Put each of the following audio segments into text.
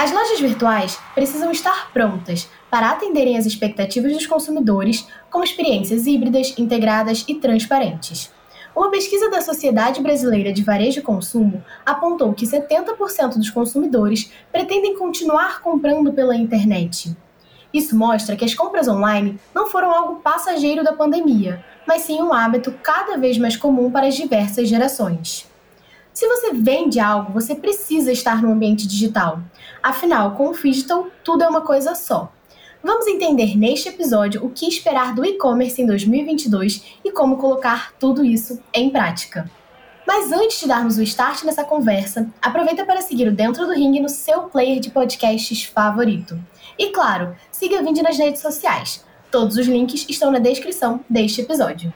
As lojas virtuais precisam estar prontas para atenderem às expectativas dos consumidores com experiências híbridas, integradas e transparentes. Uma pesquisa da Sociedade Brasileira de Varejo e Consumo apontou que 70% dos consumidores pretendem continuar comprando pela internet. Isso mostra que as compras online não foram algo passageiro da pandemia, mas sim um hábito cada vez mais comum para as diversas gerações. Se você vende algo, você precisa estar no ambiente digital. Afinal, com o Digital, tudo é uma coisa só. Vamos entender neste episódio o que esperar do e-commerce em 2022 e como colocar tudo isso em prática. Mas antes de darmos o start nessa conversa, aproveita para seguir o Dentro do Ring no seu player de podcasts favorito. E claro, siga a Vindi nas redes sociais. Todos os links estão na descrição deste episódio.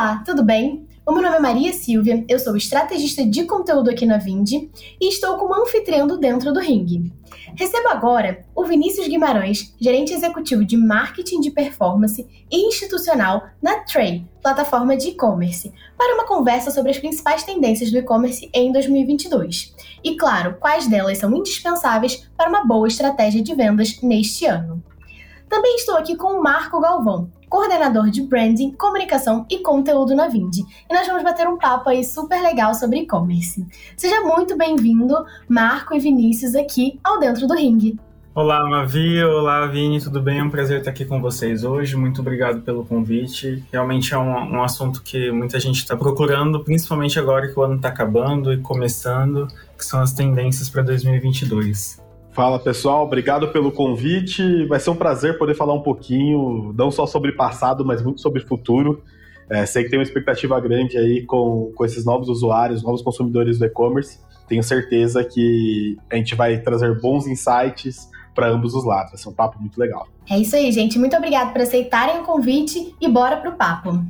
Olá, tudo bem? O meu nome é Maria Silvia, eu sou estrategista de conteúdo aqui na Vindi e estou como anfitriã dentro do ringue. Recebo agora o Vinícius Guimarães, gerente executivo de marketing de performance e institucional na Tray, plataforma de e-commerce, para uma conversa sobre as principais tendências do e-commerce em 2022. E, claro, quais delas são indispensáveis para uma boa estratégia de vendas neste ano. Também estou aqui com o Marco Galvão, coordenador de branding, comunicação e conteúdo na Vindi. E nós vamos bater um papo aí super legal sobre e-commerce. Seja muito bem-vindo, Marco e Vinícius, aqui ao Dentro do Ring. Olá, Mavi. Olá, Vini. Tudo bem? É um prazer estar aqui com vocês hoje. Muito obrigado pelo convite. Realmente é um, um assunto que muita gente está procurando, principalmente agora que o ano está acabando e começando, que são as tendências para 2022. Fala pessoal, obrigado pelo convite. Vai ser um prazer poder falar um pouquinho, não só sobre passado, mas muito sobre futuro. É, sei que tem uma expectativa grande aí com, com esses novos usuários, novos consumidores do e-commerce. Tenho certeza que a gente vai trazer bons insights para ambos os lados. Vai ser um papo muito legal. É isso aí, gente. Muito obrigado por aceitarem o convite e bora pro papo.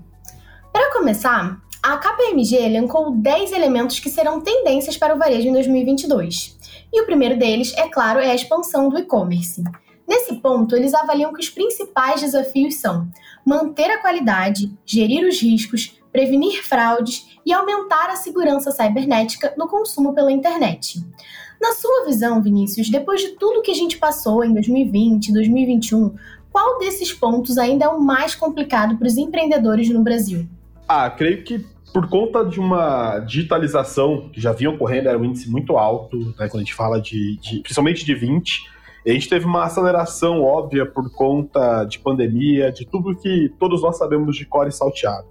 Para começar, a KPMG elencou 10 elementos que serão tendências para o varejo em 2022. E o primeiro deles, é claro, é a expansão do e-commerce. Nesse ponto, eles avaliam que os principais desafios são manter a qualidade, gerir os riscos, prevenir fraudes e aumentar a segurança cibernética no consumo pela internet. Na sua visão, Vinícius, depois de tudo que a gente passou em 2020 e 2021, qual desses pontos ainda é o mais complicado para os empreendedores no Brasil? Ah, creio que por conta de uma digitalização que já vinha ocorrendo, era um índice muito alto, né, quando a gente fala de, de, principalmente de 20, a gente teve uma aceleração óbvia por conta de pandemia, de tudo que todos nós sabemos de core salteado.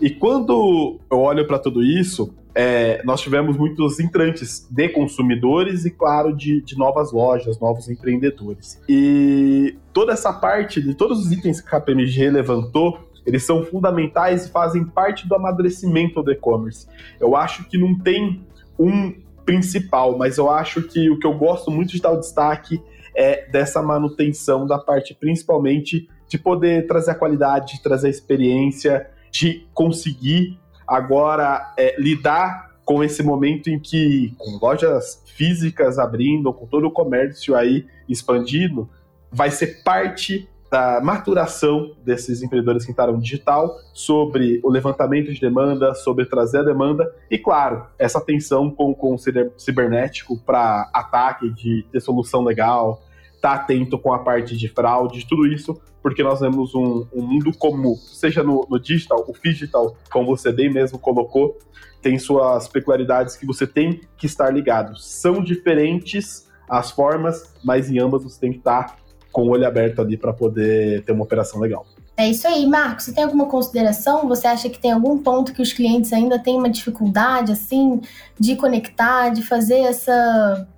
E quando eu olho para tudo isso, é, nós tivemos muitos entrantes de consumidores e, claro, de, de, novas lojas, novos empreendedores. E toda essa parte de todos os itens que a KPMG levantou eles são fundamentais e fazem parte do amadurecimento do e-commerce. Eu acho que não tem um principal, mas eu acho que o que eu gosto muito de dar o destaque é dessa manutenção da parte, principalmente, de poder trazer a qualidade, de trazer a experiência, de conseguir agora é, lidar com esse momento em que, com lojas físicas abrindo, com todo o comércio aí expandindo, vai ser parte da maturação desses empreendedores que entraram digital, sobre o levantamento de demanda, sobre trazer a demanda e, claro, essa atenção com, com o cibernético para ataque, de ter solução legal, tá atento com a parte de fraude, tudo isso, porque nós temos um, um mundo comum, seja no, no digital, o digital, como você bem mesmo colocou, tem suas peculiaridades que você tem que estar ligado. São diferentes as formas, mas em ambas você tem que estar com o olho aberto ali para poder ter uma operação legal. É isso aí, Marcos. Você tem alguma consideração? Você acha que tem algum ponto que os clientes ainda têm uma dificuldade, assim, de conectar, de fazer essa,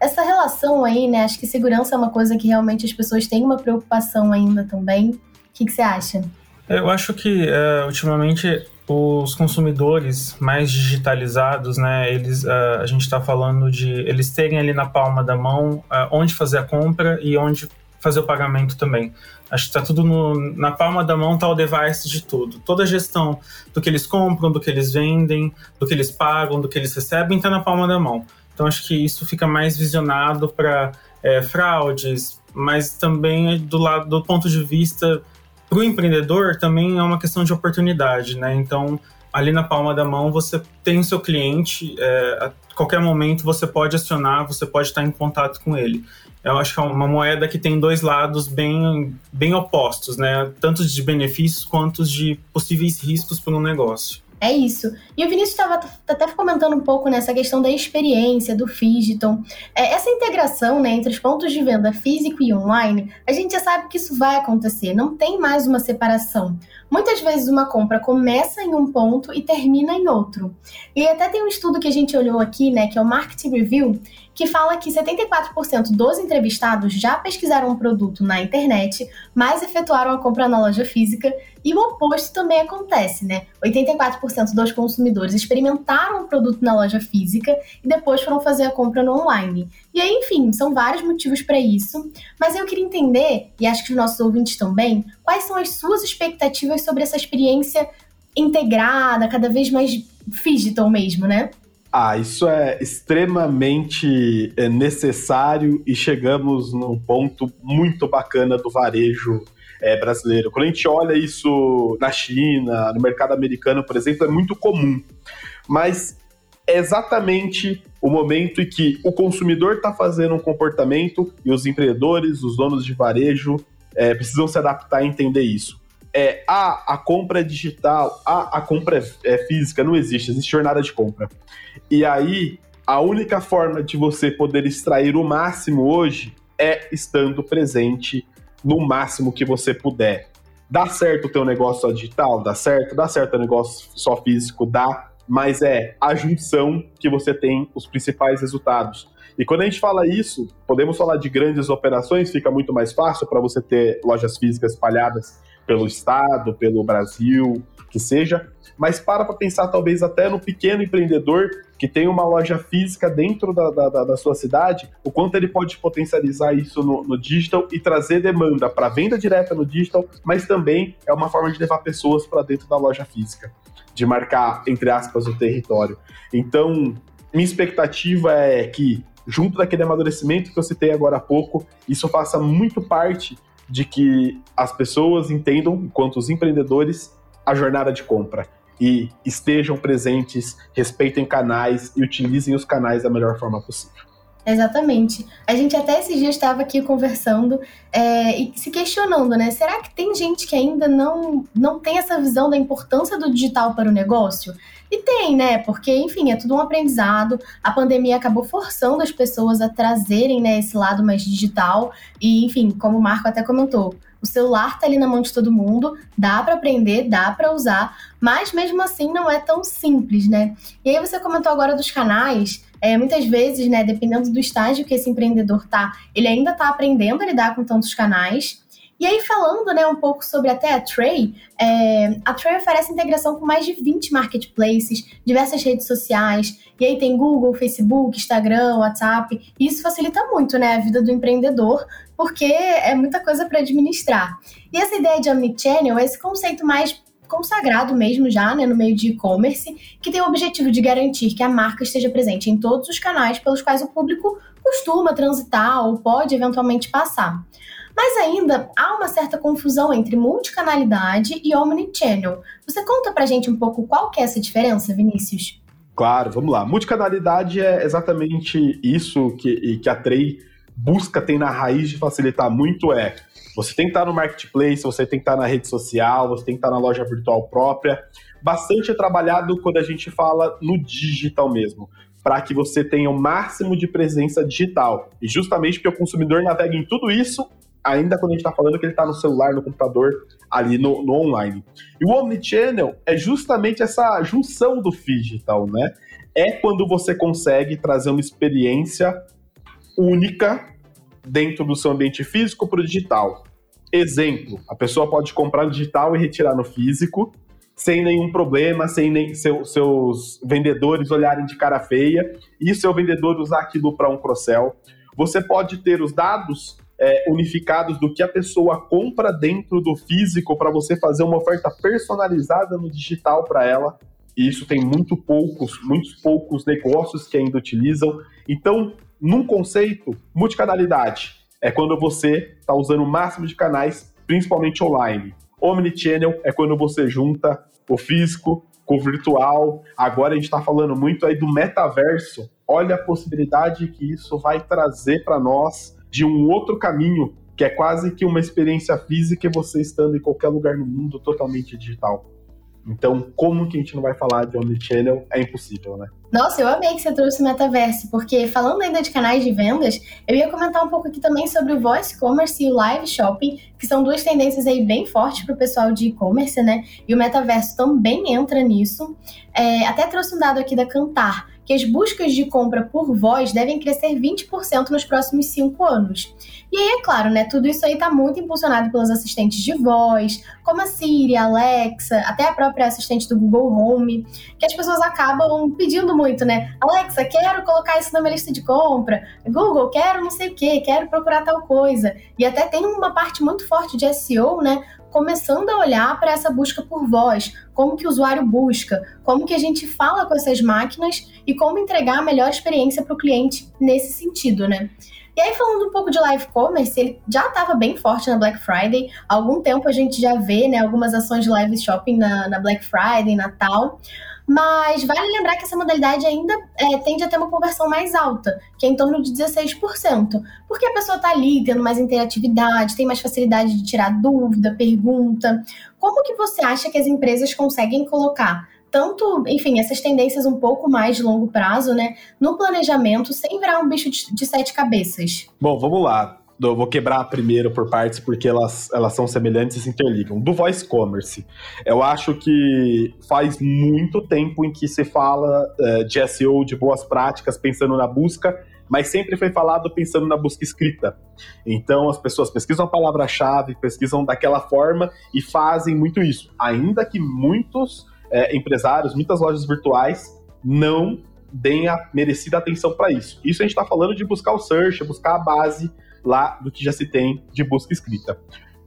essa relação aí, né? Acho que segurança é uma coisa que realmente as pessoas têm uma preocupação ainda também. O que, que você acha? Eu acho que, uh, ultimamente, os consumidores mais digitalizados, né, eles, uh, a gente está falando de eles terem ali na palma da mão uh, onde fazer a compra e onde fazer o pagamento também. Acho que está tudo no, na palma da mão, está o device de tudo. Toda a gestão do que eles compram, do que eles vendem, do que eles pagam, do que eles recebem, está na palma da mão. Então acho que isso fica mais visionado para é, fraudes, mas também do lado do ponto de vista para o empreendedor também é uma questão de oportunidade, né? Então ali na palma da mão você tem o seu cliente, é, a qualquer momento você pode acionar, você pode estar em contato com ele. Eu acho que é uma moeda que tem dois lados bem, bem opostos, né? Tanto de benefícios quanto de possíveis riscos para um negócio. É isso. E o Vinícius estava até comentando um pouco nessa questão da experiência do Fidgeton. É, essa integração né, entre os pontos de venda físico e online, a gente já sabe que isso vai acontecer, não tem mais uma separação. Muitas vezes uma compra começa em um ponto e termina em outro. E até tem um estudo que a gente olhou aqui, né, que é o Market Review, que fala que 74% dos entrevistados já pesquisaram um produto na internet, mas efetuaram a compra na loja física, e o oposto também acontece, né? 84% dos consumidores experimentaram o produto na loja física e depois foram fazer a compra no online. E aí, enfim, são vários motivos para isso, mas eu queria entender, e acho que os nossos ouvintes também, quais são as suas expectativas sobre essa experiência integrada, cada vez mais digital mesmo, né? Ah, isso é extremamente é, necessário e chegamos num ponto muito bacana do varejo é, brasileiro. Quando a gente olha isso na China, no mercado americano, por exemplo, é muito comum. Mas é exatamente o momento em que o consumidor está fazendo um comportamento e os empreendedores, os donos de varejo, é, precisam se adaptar e entender isso. É, a, compra é digital, a, a compra é, é física, não existe, existe jornada de compra. E aí, a única forma de você poder extrair o máximo hoje é estando presente no máximo que você puder. Dá certo o teu negócio só digital? Dá certo? Dá certo o negócio só físico? Dá. Mas é a junção que você tem os principais resultados. E quando a gente fala isso, podemos falar de grandes operações, fica muito mais fácil para você ter lojas físicas espalhadas pelo estado, pelo Brasil, que seja mas para para pensar talvez até no pequeno empreendedor que tem uma loja física dentro da, da, da sua cidade, o quanto ele pode potencializar isso no, no digital e trazer demanda para venda direta no digital, mas também é uma forma de levar pessoas para dentro da loja física, de marcar, entre aspas, o território. Então, minha expectativa é que, junto daquele amadurecimento que eu citei agora há pouco, isso faça muito parte de que as pessoas entendam, enquanto os empreendedores, a jornada de compra e estejam presentes, respeitem canais e utilizem os canais da melhor forma possível. Exatamente. A gente até esses dias estava aqui conversando é, e se questionando, né? Será que tem gente que ainda não, não tem essa visão da importância do digital para o negócio? E tem, né? Porque, enfim, é tudo um aprendizado. A pandemia acabou forçando as pessoas a trazerem né, esse lado mais digital. E, enfim, como o Marco até comentou, o celular tá ali na mão de todo mundo, dá para aprender, dá para usar, mas mesmo assim não é tão simples, né? E aí você comentou agora dos canais, é, muitas vezes, né, dependendo do estágio que esse empreendedor tá, ele ainda tá aprendendo a lidar com tantos canais. E aí, falando né, um pouco sobre até a Tray, é, a Tray oferece integração com mais de 20 marketplaces, diversas redes sociais, e aí tem Google, Facebook, Instagram, WhatsApp. E isso facilita muito né, a vida do empreendedor, porque é muita coisa para administrar. E essa ideia de omnichannel é esse conceito mais consagrado mesmo já né, no meio de e-commerce, que tem o objetivo de garantir que a marca esteja presente em todos os canais pelos quais o público costuma transitar ou pode eventualmente passar. Mas ainda há uma certa confusão entre multicanalidade e omnichannel. Você conta pra gente um pouco qual que é essa diferença, Vinícius? Claro, vamos lá. Multicanalidade é exatamente isso que, que a Trey busca, tem na raiz de facilitar muito é você tem que estar no marketplace, você tem que estar na rede social, você tem que estar na loja virtual própria. Bastante é trabalhado quando a gente fala no digital mesmo, para que você tenha o máximo de presença digital. E justamente porque o consumidor navega em tudo isso, ainda quando a gente está falando que ele está no celular, no computador, ali no, no online. E o Omnichannel é justamente essa junção do digital, né? É quando você consegue trazer uma experiência única dentro do seu ambiente físico para o digital. Exemplo, a pessoa pode comprar no digital e retirar no físico, sem nenhum problema, sem nem seu, seus vendedores olharem de cara feia, e seu vendedor usar aquilo para um cross-sell. Você pode ter os dados é, unificados do que a pessoa compra dentro do físico para você fazer uma oferta personalizada no digital para ela. E isso tem muito poucos, muitos poucos negócios que ainda utilizam. Então, num conceito, multicanalidade é quando você está usando o máximo de canais, principalmente online. Omnichannel é quando você junta o físico com o virtual. Agora a gente está falando muito aí do metaverso. Olha a possibilidade que isso vai trazer para nós de um outro caminho, que é quase que uma experiência física e você estando em qualquer lugar no mundo totalmente digital. Então, como que a gente não vai falar de Omnichannel? É impossível, né? Nossa, eu amei que você trouxe o metaverso, porque falando ainda de canais de vendas, eu ia comentar um pouco aqui também sobre o voice commerce e o live shopping, que são duas tendências aí bem fortes para o pessoal de e-commerce, né? E o metaverso também entra nisso. É, até trouxe um dado aqui da Cantar, que as buscas de compra por voz devem crescer 20% nos próximos cinco anos. E aí, é claro, né? Tudo isso aí está muito impulsionado pelos assistentes de voz, como a Siri, a Alexa, até a própria assistente do Google Home, que as pessoas acabam pedindo muito, né? Alexa, quero colocar isso na minha lista de compra. Google, quero não sei o que, quero procurar tal coisa. E até tem uma parte muito forte de SEO, né? Começando a olhar para essa busca por voz, como que o usuário busca, como que a gente fala com essas máquinas e como entregar a melhor experiência para o cliente nesse sentido, né? E aí, falando um pouco de live commerce, ele já estava bem forte na Black Friday. Há algum tempo a gente já vê né, algumas ações de live shopping na, na Black Friday, Natal. Mas vale lembrar que essa modalidade ainda é, tende a ter uma conversão mais alta, que é em torno de 16%. Porque a pessoa está ali tendo mais interatividade, tem mais facilidade de tirar dúvida, pergunta. Como que você acha que as empresas conseguem colocar tanto, enfim, essas tendências um pouco mais de longo prazo, né, no planejamento, sem virar um bicho de, de sete cabeças? Bom, vamos lá eu vou quebrar primeiro por partes porque elas, elas são semelhantes e se interligam. Do voice commerce, eu acho que faz muito tempo em que se fala uh, de SEO, de boas práticas, pensando na busca, mas sempre foi falado pensando na busca escrita. Então as pessoas pesquisam a palavra-chave, pesquisam daquela forma e fazem muito isso. Ainda que muitos uh, empresários, muitas lojas virtuais não deem a merecida atenção para isso. Isso a gente está falando de buscar o search, buscar a base lá do que já se tem de busca escrita.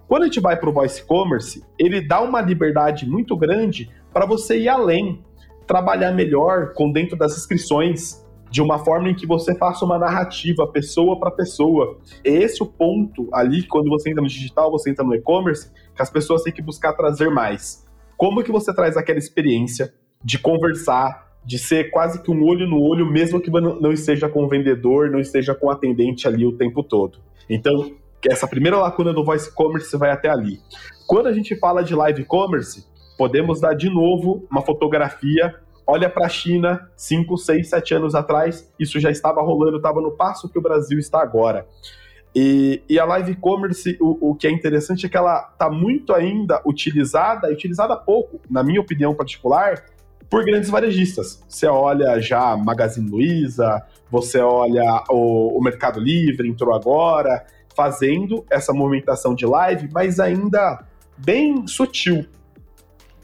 Quando a gente vai para o voice commerce, ele dá uma liberdade muito grande para você ir além, trabalhar melhor com dentro das inscrições, de uma forma em que você faça uma narrativa pessoa para pessoa. Esse é o ponto ali, quando você entra no digital, você entra no e-commerce, que as pessoas têm que buscar trazer mais. Como que você traz aquela experiência de conversar, de ser quase que um olho no olho, mesmo que não esteja com o vendedor, não esteja com o atendente ali o tempo todo. Então, essa primeira lacuna do voice commerce vai até ali. Quando a gente fala de live commerce, podemos dar de novo uma fotografia. Olha para a China, 5, 6, 7 anos atrás, isso já estava rolando, estava no passo que o Brasil está agora. E, e a live commerce, o, o, que é interessante é que ela está muito ainda utilizada, utilizada pouco, na minha opinião particular, por grandes varejistas. Você olha já Magazine Luiza, você olha o, o Mercado Livre, entrou agora, fazendo essa movimentação de live, mas ainda bem sutil.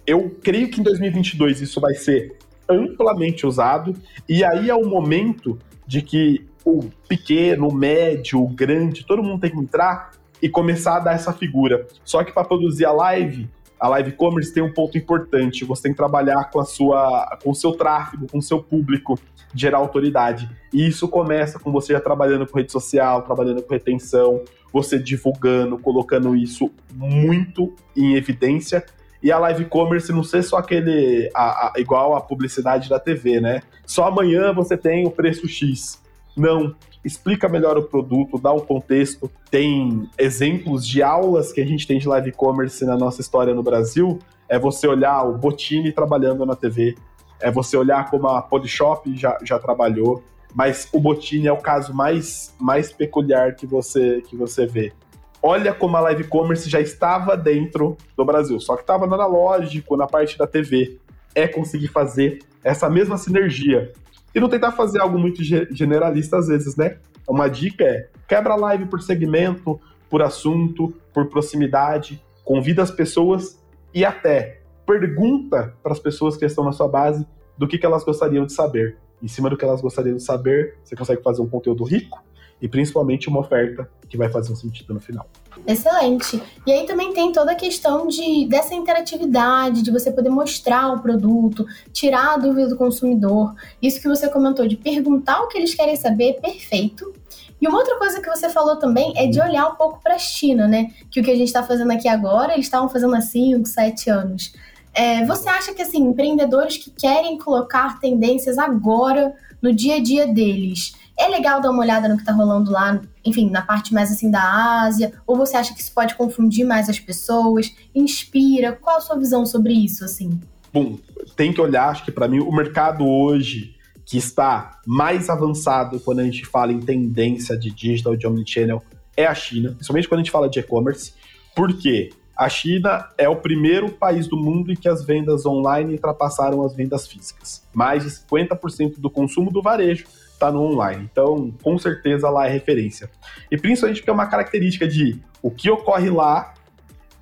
Eu creio que em 2022 isso vai ser amplamente usado, e aí é o momento de que o pequeno, o médio, o grande, todo mundo tem que entrar e começar a dar essa figura. Só que para produzir a live, a live commerce tem um ponto importante. Você tem que trabalhar com a sua, com o seu tráfego, com o seu público, gerar autoridade. E isso começa com você já trabalhando com rede social, trabalhando com retenção, você divulgando, colocando isso muito em evidência. E a live commerce não ser só aquele a, a, igual a publicidade da TV, né? Só amanhã você tem o preço X. Não, explica melhor o produto, dá um contexto. Tem exemplos de aulas que a gente tem de live commerce na nossa história no Brasil. É você olhar o Botini trabalhando na TV, é você olhar como a Polishop já, já trabalhou, mas o Botini é o caso mais, mais peculiar que você, que você vê. Olha como a live commerce já estava dentro do Brasil, só que estava no analógico, na parte da TV. É conseguir fazer essa mesma sinergia e não tentar fazer algo muito generalista às vezes, né? Uma dica é quebra a live por segmento, por assunto, por proximidade, convida as pessoas e até pergunta para as pessoas que estão na sua base do que, que elas gostariam de saber. Em cima do que elas gostariam de saber, você consegue fazer um conteúdo rico e principalmente uma oferta que vai fazer um sentido no final. Excelente. E aí também tem toda a questão de, dessa interatividade, de você poder mostrar o produto, tirar a dúvida do consumidor. Isso que você comentou de perguntar o que eles querem saber, perfeito. E uma outra coisa que você falou também é de olhar um pouco para a China, né? Que o que a gente está fazendo aqui agora, eles estavam fazendo há 5, 7 anos. É, você acha que, assim, empreendedores que querem colocar tendências agora no dia a dia deles, é legal dar uma olhada no que está rolando lá, enfim, na parte mais assim da Ásia? Ou você acha que isso pode confundir mais as pessoas? Inspira? Qual a sua visão sobre isso, assim? Bom, tem que olhar, acho que para mim o mercado hoje que está mais avançado quando a gente fala em tendência de digital, de omnichannel, é a China, principalmente quando a gente fala de e-commerce. Por quê? A China é o primeiro país do mundo em que as vendas online ultrapassaram as vendas físicas. Mais de 50% do consumo do varejo está no online. Então, com certeza lá é referência. E principalmente porque é uma característica de o que ocorre lá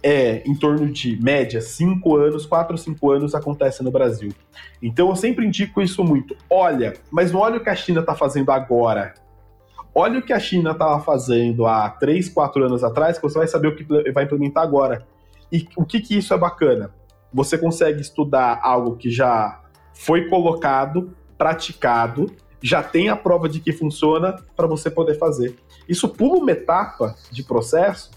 é em torno de média 5 anos, 4 ou 5 anos acontece no Brasil. Então eu sempre indico isso muito. Olha, mas não olha o que a China está fazendo agora. Olha o que a China estava fazendo há 3, 4 anos atrás, que você vai saber o que vai implementar agora. E o que, que isso é bacana? Você consegue estudar algo que já foi colocado, praticado, já tem a prova de que funciona para você poder fazer. Isso pula uma etapa de processo.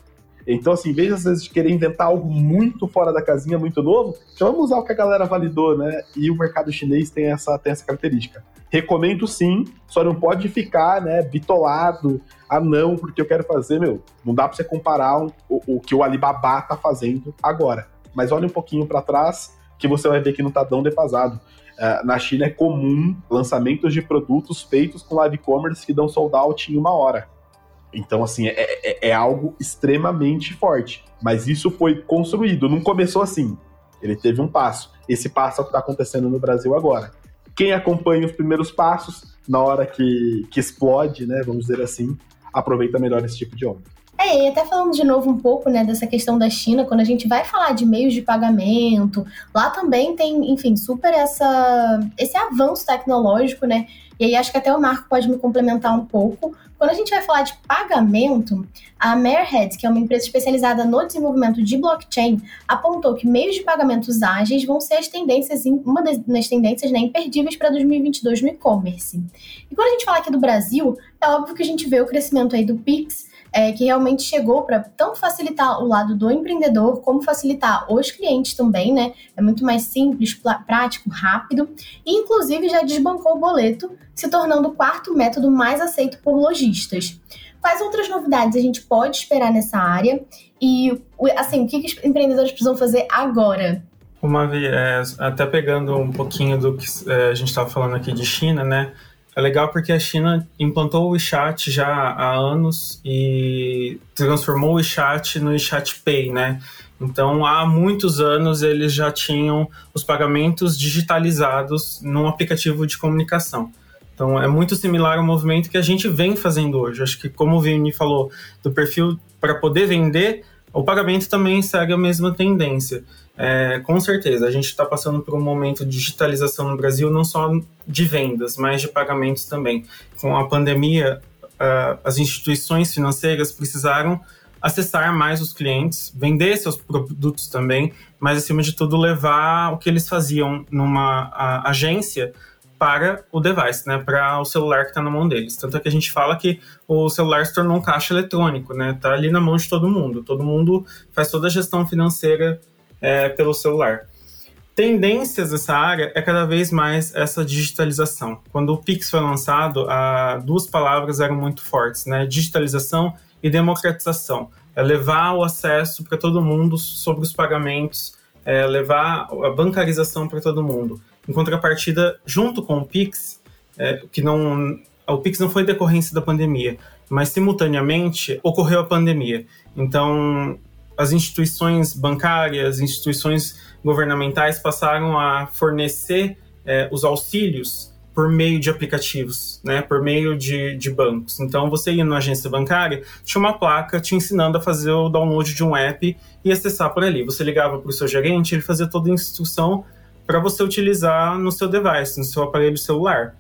Então, assim, em vez às vezes de querer inventar algo muito fora da casinha, muito novo, já vamos usar o que a galera validou, né? E o mercado chinês tem essa, tem essa característica. Recomendo sim, só não pode ficar, né, bitolado. Ah, não, porque eu quero fazer, meu. Não dá para você comparar o, o, que o Alibaba tá fazendo agora. Mas olha um pouquinho para trás que você vai ver que não tá tão defasado. Uh, na China é comum lançamentos de produtos feitos com live commerce que dão sold out em uma hora. Então, assim, é, é, é algo extremamente forte. Mas isso foi construído, não começou assim. Ele teve um passo. Esse passo é o que está acontecendo no Brasil agora. Quem acompanha os primeiros passos, na hora que, que explode, né, vamos dizer assim, aproveita melhor esse tipo de onda. É, e até falando de novo um pouco, né, dessa questão da China, quando a gente vai falar de meios de pagamento, lá também tem, enfim, super essa, esse avanço tecnológico, né, e aí acho que até o Marco pode me complementar um pouco. Quando a gente vai falar de pagamento, a Marehead, que é uma empresa especializada no desenvolvimento de blockchain, apontou que meios de pagamentos ágeis vão ser as tendências, uma das tendências né, imperdíveis para 2022 no e-commerce. E quando a gente fala aqui do Brasil, é óbvio que a gente vê o crescimento aí do Pix, é, que realmente chegou para tanto facilitar o lado do empreendedor, como facilitar os clientes também, né? É muito mais simples, prático, rápido, e inclusive já desbancou o boleto, se tornando o quarto método mais aceito por lojistas. Quais outras novidades a gente pode esperar nessa área? E, assim, o que, que os empreendedores precisam fazer agora? Uma é, até pegando um pouquinho do que é, a gente estava falando aqui de China, né? É legal porque a China implantou o WeChat já há anos e transformou o WeChat no WeChat Pay, né? Então, há muitos anos eles já tinham os pagamentos digitalizados num aplicativo de comunicação. Então, é muito similar ao movimento que a gente vem fazendo hoje. Acho que, como o Vini falou, do perfil para poder vender, o pagamento também segue a mesma tendência. É, com certeza, a gente está passando por um momento de digitalização no Brasil, não só de vendas, mas de pagamentos também. Com a pandemia, as instituições financeiras precisaram acessar mais os clientes, vender seus produtos também, mas acima de tudo levar o que eles faziam numa agência para o device, né, para o celular que está na mão deles. Tanto é que a gente fala que o celular se tornou um caixa eletrônico, né, tá ali na mão de todo mundo. Todo mundo faz toda a gestão financeira é, pelo celular. Tendências dessa área é cada vez mais essa digitalização. Quando o Pix foi lançado, a, duas palavras eram muito fortes, né? Digitalização e democratização. É levar o acesso para todo mundo sobre os pagamentos, é levar a bancarização para todo mundo. Em contrapartida, junto com o Pix, é, que não, o Pix não foi decorrência da pandemia, mas simultaneamente ocorreu a pandemia. Então, as instituições bancárias, instituições governamentais passaram a fornecer é, os auxílios por meio de aplicativos, né, por meio de, de bancos. Então, você ia na agência bancária, tinha uma placa te ensinando a fazer o download de um app e acessar por ali. Você ligava para o seu gerente, ele fazia toda a instrução para você utilizar no seu device, no seu aparelho celular.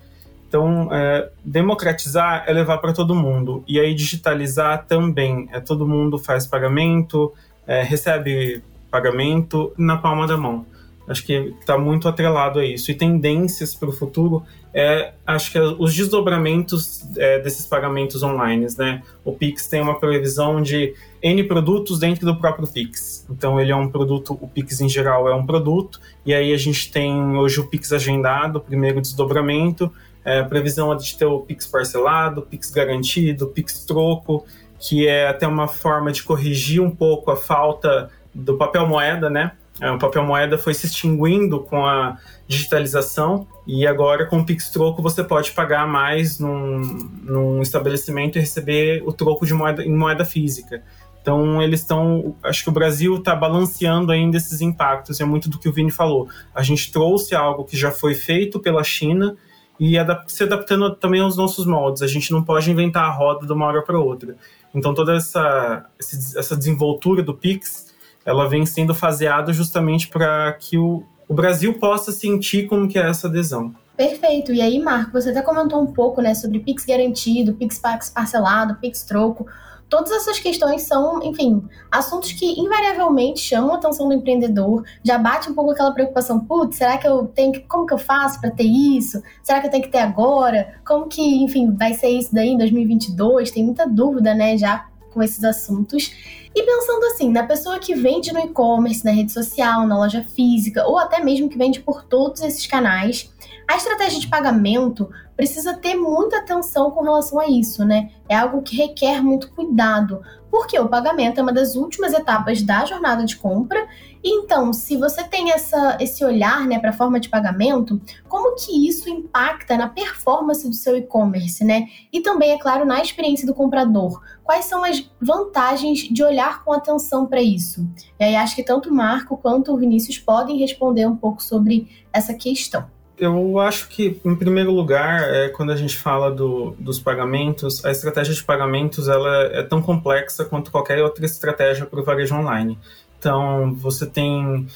Então, é, democratizar é levar para todo mundo. E aí, digitalizar também. É, todo mundo faz pagamento, é, recebe pagamento na palma da mão. Acho que está muito atrelado a isso. E tendências para o futuro é, acho que é os desdobramentos é, desses pagamentos online, né? O Pix tem uma previsão de N produtos dentro do próprio Pix. Então ele é um produto, o Pix em geral é um produto, e aí a gente tem hoje o Pix agendado, o primeiro desdobramento, é, previsão de ter o Pix parcelado, Pix garantido, Pix troco, que é até uma forma de corrigir um pouco a falta do papel moeda, né? É, o papel moeda foi se extinguindo com a digitalização e agora com o Pix Troco você pode pagar mais num, num estabelecimento e receber o troco de moeda, em moeda física. Então eles estão, acho que o Brasil está balanceando ainda esses impactos. É muito do que o Vini falou. A gente trouxe algo que já foi feito pela China e se adaptando também aos nossos moldes. A gente não pode inventar a roda de uma hora para outra. Então toda essa, essa desenvoltura do Pix ela vem sendo faseada justamente para que o, o Brasil possa sentir como que é essa adesão. Perfeito. E aí, Marco, você até comentou um pouco, né, sobre Pix garantido, Pix parcelado, Pix troco. Todas essas questões são, enfim, assuntos que invariavelmente chamam a atenção do empreendedor. Já bate um pouco aquela preocupação, putz, será que eu tenho que, como que eu faço para ter isso? Será que eu tenho que ter agora? Como que, enfim, vai ser isso daí em 2022? Tem muita dúvida, né, já com esses assuntos. E pensando assim, na pessoa que vende no e-commerce, na rede social, na loja física, ou até mesmo que vende por todos esses canais, a estratégia de pagamento precisa ter muita atenção com relação a isso, né? É algo que requer muito cuidado, porque o pagamento é uma das últimas etapas da jornada de compra. Então, se você tem essa, esse olhar né, para a forma de pagamento, como que isso impacta na performance do seu e-commerce, né? E também, é claro, na experiência do comprador. Quais são as vantagens de olhar com atenção para isso? E aí acho que tanto o Marco quanto o Vinícius podem responder um pouco sobre essa questão. Eu acho que, em primeiro lugar, é, quando a gente fala do, dos pagamentos, a estratégia de pagamentos ela é tão complexa quanto qualquer outra estratégia para o varejo online. Então, você tem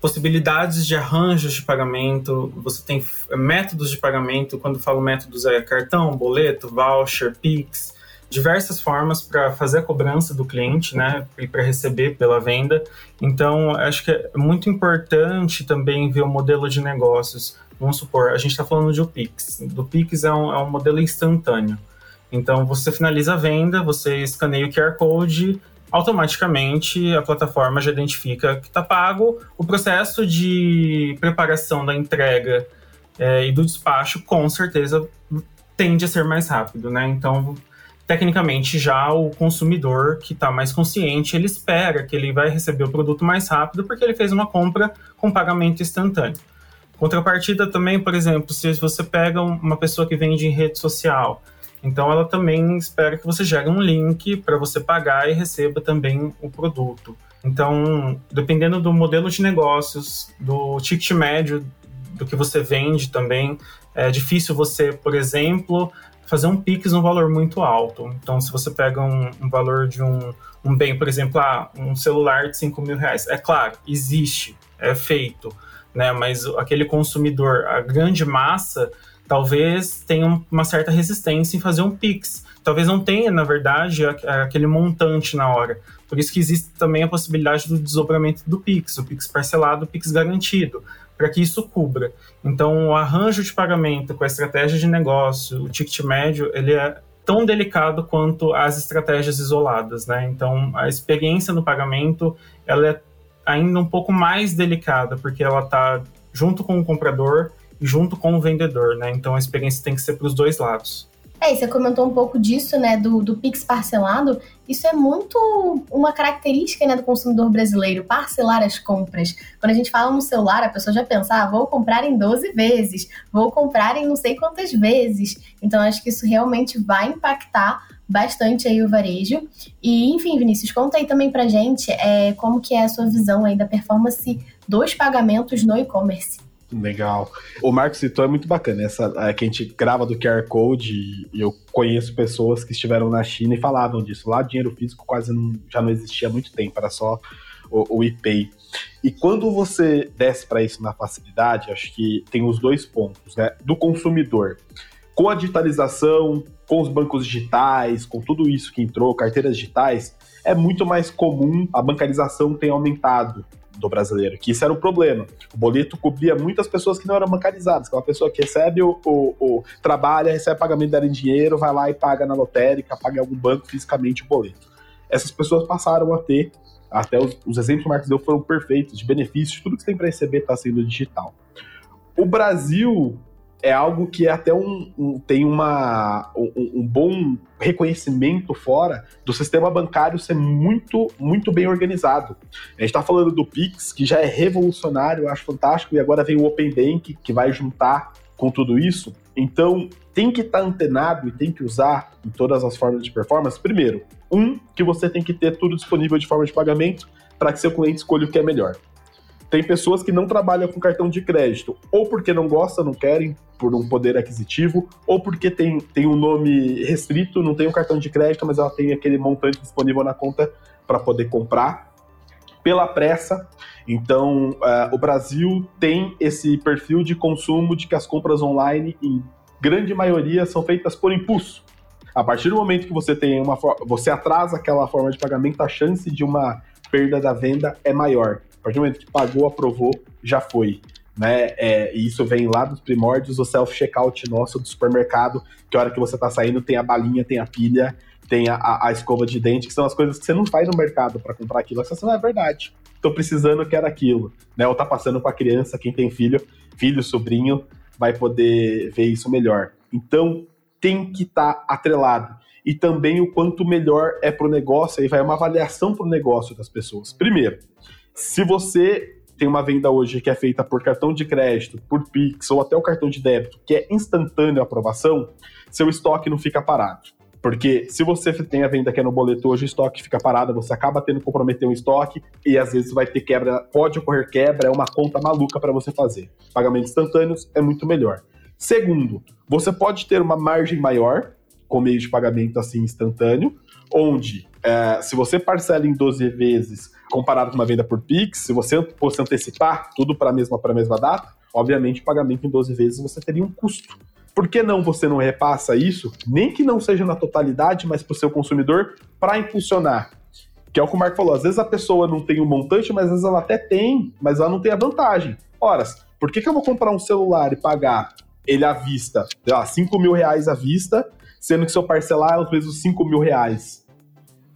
possibilidades de arranjos de pagamento, você tem métodos de pagamento. Quando falo métodos, é cartão, boleto, voucher, Pix, diversas formas para fazer a cobrança do cliente, né, e para receber pela venda. Então, acho que é muito importante também ver o modelo de negócios. Vamos supor, a gente está falando de o Pix. Do Pix é um, é um modelo instantâneo. Então, você finaliza a venda, você escaneia o QR Code, automaticamente a plataforma já identifica que está pago. O processo de preparação da entrega é, e do despacho, com certeza, tende a ser mais rápido, né? Então, tecnicamente já o consumidor que está mais consciente, ele espera que ele vai receber o produto mais rápido porque ele fez uma compra com pagamento instantâneo. Contrapartida também, por exemplo, se você pega uma pessoa que vende em rede social, então ela também espera que você gere um link para você pagar e receba também o produto. Então, dependendo do modelo de negócios, do ticket médio do que você vende também, é difícil você, por exemplo, fazer um Pix num valor muito alto. Então, se você pega um, um valor de um, um, bem, por exemplo, ah, um celular de 5 mil reais, é claro, existe, é feito, né? Mas aquele consumidor, a grande massa, talvez tenha uma certa resistência em fazer um Pix. Talvez não tenha, na verdade, aquele montante na hora. Por isso que existe também a possibilidade do desdobramento do Pix, o Pix parcelado, o Pix garantido para que isso cubra. Então, o arranjo de pagamento com a estratégia de negócio, o ticket médio, ele é tão delicado quanto as estratégias isoladas, né? Então, a experiência no pagamento, ela é ainda um pouco mais delicada, porque ela está junto com o comprador e junto com o vendedor, né? Então, a experiência tem que ser para os dois lados. É, e você comentou um pouco disso, né, do, do Pix parcelado. Isso é muito uma característica né, do consumidor brasileiro, parcelar as compras. Quando a gente fala no celular, a pessoa já pensa, ah, vou comprar em 12 vezes, vou comprar em não sei quantas vezes. Então, acho que isso realmente vai impactar bastante aí o varejo. E, enfim, Vinícius, conta aí também pra gente é, como que é a sua visão aí da performance dos pagamentos no e-commerce. Legal. O Marcos citou é muito bacana. Essa é, que a gente grava do QR Code e eu conheço pessoas que estiveram na China e falavam disso. Lá dinheiro físico quase não, já não existia há muito tempo, era só o, o IPay. E quando você desce para isso na facilidade, acho que tem os dois pontos, né? Do consumidor. Com a digitalização, com os bancos digitais, com tudo isso que entrou, carteiras digitais, é muito mais comum a bancarização ter aumentado do brasileiro, que isso era o problema. O boleto cobria muitas pessoas que não eram bancarizadas, que é uma pessoa que recebe o, o, o trabalha, recebe pagamento dela em dinheiro, vai lá e paga na lotérica, paga em algum banco fisicamente o boleto. Essas pessoas passaram a ter, até os, os exemplos que o Marcos deu foram perfeitos, de benefícios, tudo que você tem para receber está sendo digital. O Brasil é algo que é até um, um tem uma, um, um, bom reconhecimento fora do sistema bancário ser muito, muito bem organizado. A gente está falando do Pix, que já é revolucionário, eu acho fantástico, e agora vem o Open Bank, que vai juntar com tudo isso. Então, tem que estar tá antenado e tem que usar em todas as formas de performance. Primeiro, um, que você tem que ter tudo disponível de forma de pagamento para que seu cliente escolha o que é melhor. Tem pessoas que não trabalham com cartão de crédito, ou porque não gostam, não querem, por um poder aquisitivo, ou porque tem, tem um nome restrito, não tem um cartão de crédito, mas ela tem aquele montante disponível na conta para poder comprar pela pressa. Então, uh, o Brasil tem esse perfil de consumo de que as compras online, em grande maioria, são feitas por impulso. A partir do momento que você tem uma você atrasa aquela forma de pagamento, a chance de uma perda da venda é maior. A partir do momento que pagou, aprovou, já foi. Né? É, e isso vem lá dos primórdios do self-checkout nosso do supermercado, que a hora que você está saindo tem a balinha, tem a pilha, tem a, a, a, escova de dente, que são as coisas que você não vai no mercado para comprar aquilo. Essa não é verdade. Tô precisando, quero aquilo. Né? Ou tá passando com a criança, quem tem filho, filho, sobrinho, vai poder ver isso melhor. Então, tem que estar tá atrelado. E também o quanto melhor é para o negócio, aí vai uma avaliação para o negócio das pessoas. Primeiro, se você tem uma venda hoje que é feita por cartão de crédito, por Pix ou até o cartão de débito, que é instantâneo a aprovação, seu estoque não fica parado. Porque se você tem a venda que é no boleto hoje, o estoque fica parado, você acaba tendo que comprometer um estoque e às vezes vai ter quebra, pode ocorrer quebra, é uma conta maluca para você fazer. Pagamentos instantâneos é muito melhor. Segundo, você pode ter uma margem maior com meio de pagamento assim instantâneo, onde é, se você parcela em 12 vezes comparado com uma venda por Pix, se você fosse antecipar tudo para a mesma, mesma data, obviamente pagamento em 12 vezes você teria um custo. Por que não você não repassa isso, nem que não seja na totalidade, mas para o seu consumidor, para impulsionar? Que é o que o Marco falou, às vezes a pessoa não tem o um montante, mas às vezes ela até tem, mas ela não tem a vantagem. Ora, por que, que eu vou comprar um celular e pagar ele à vista, sei lá, 5 mil reais à vista, sendo que se eu parcelar é os mesmos 5 mil reais?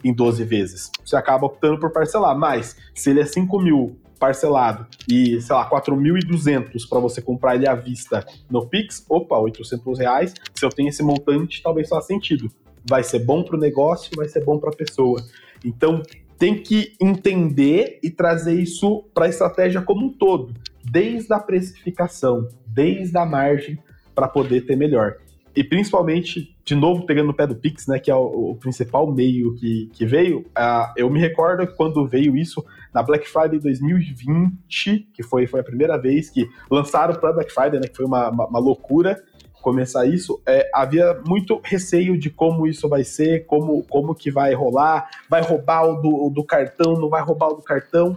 Em 12 vezes. Você acaba optando por parcelar. Mas, se ele é 5 mil parcelado e, sei lá, 4.200 para você comprar ele à vista no Pix, opa, 800 reais. Se eu tenho esse montante, talvez faça sentido. Vai ser bom para o negócio, vai ser bom para a pessoa. Então, tem que entender e trazer isso para a estratégia como um todo, desde a precificação, desde a margem, para poder ter melhor. E principalmente, de novo, pegando no pé do Pix, né, que é o, o principal meio que, que veio, uh, eu me recordo quando veio isso na Black Friday 2020, que foi, foi a primeira vez que lançaram para Black Friday, né, que foi uma, uma, uma loucura começar isso, é, havia muito receio de como isso vai ser, como, como que vai rolar, vai roubar o do, o do cartão, não vai roubar o do cartão.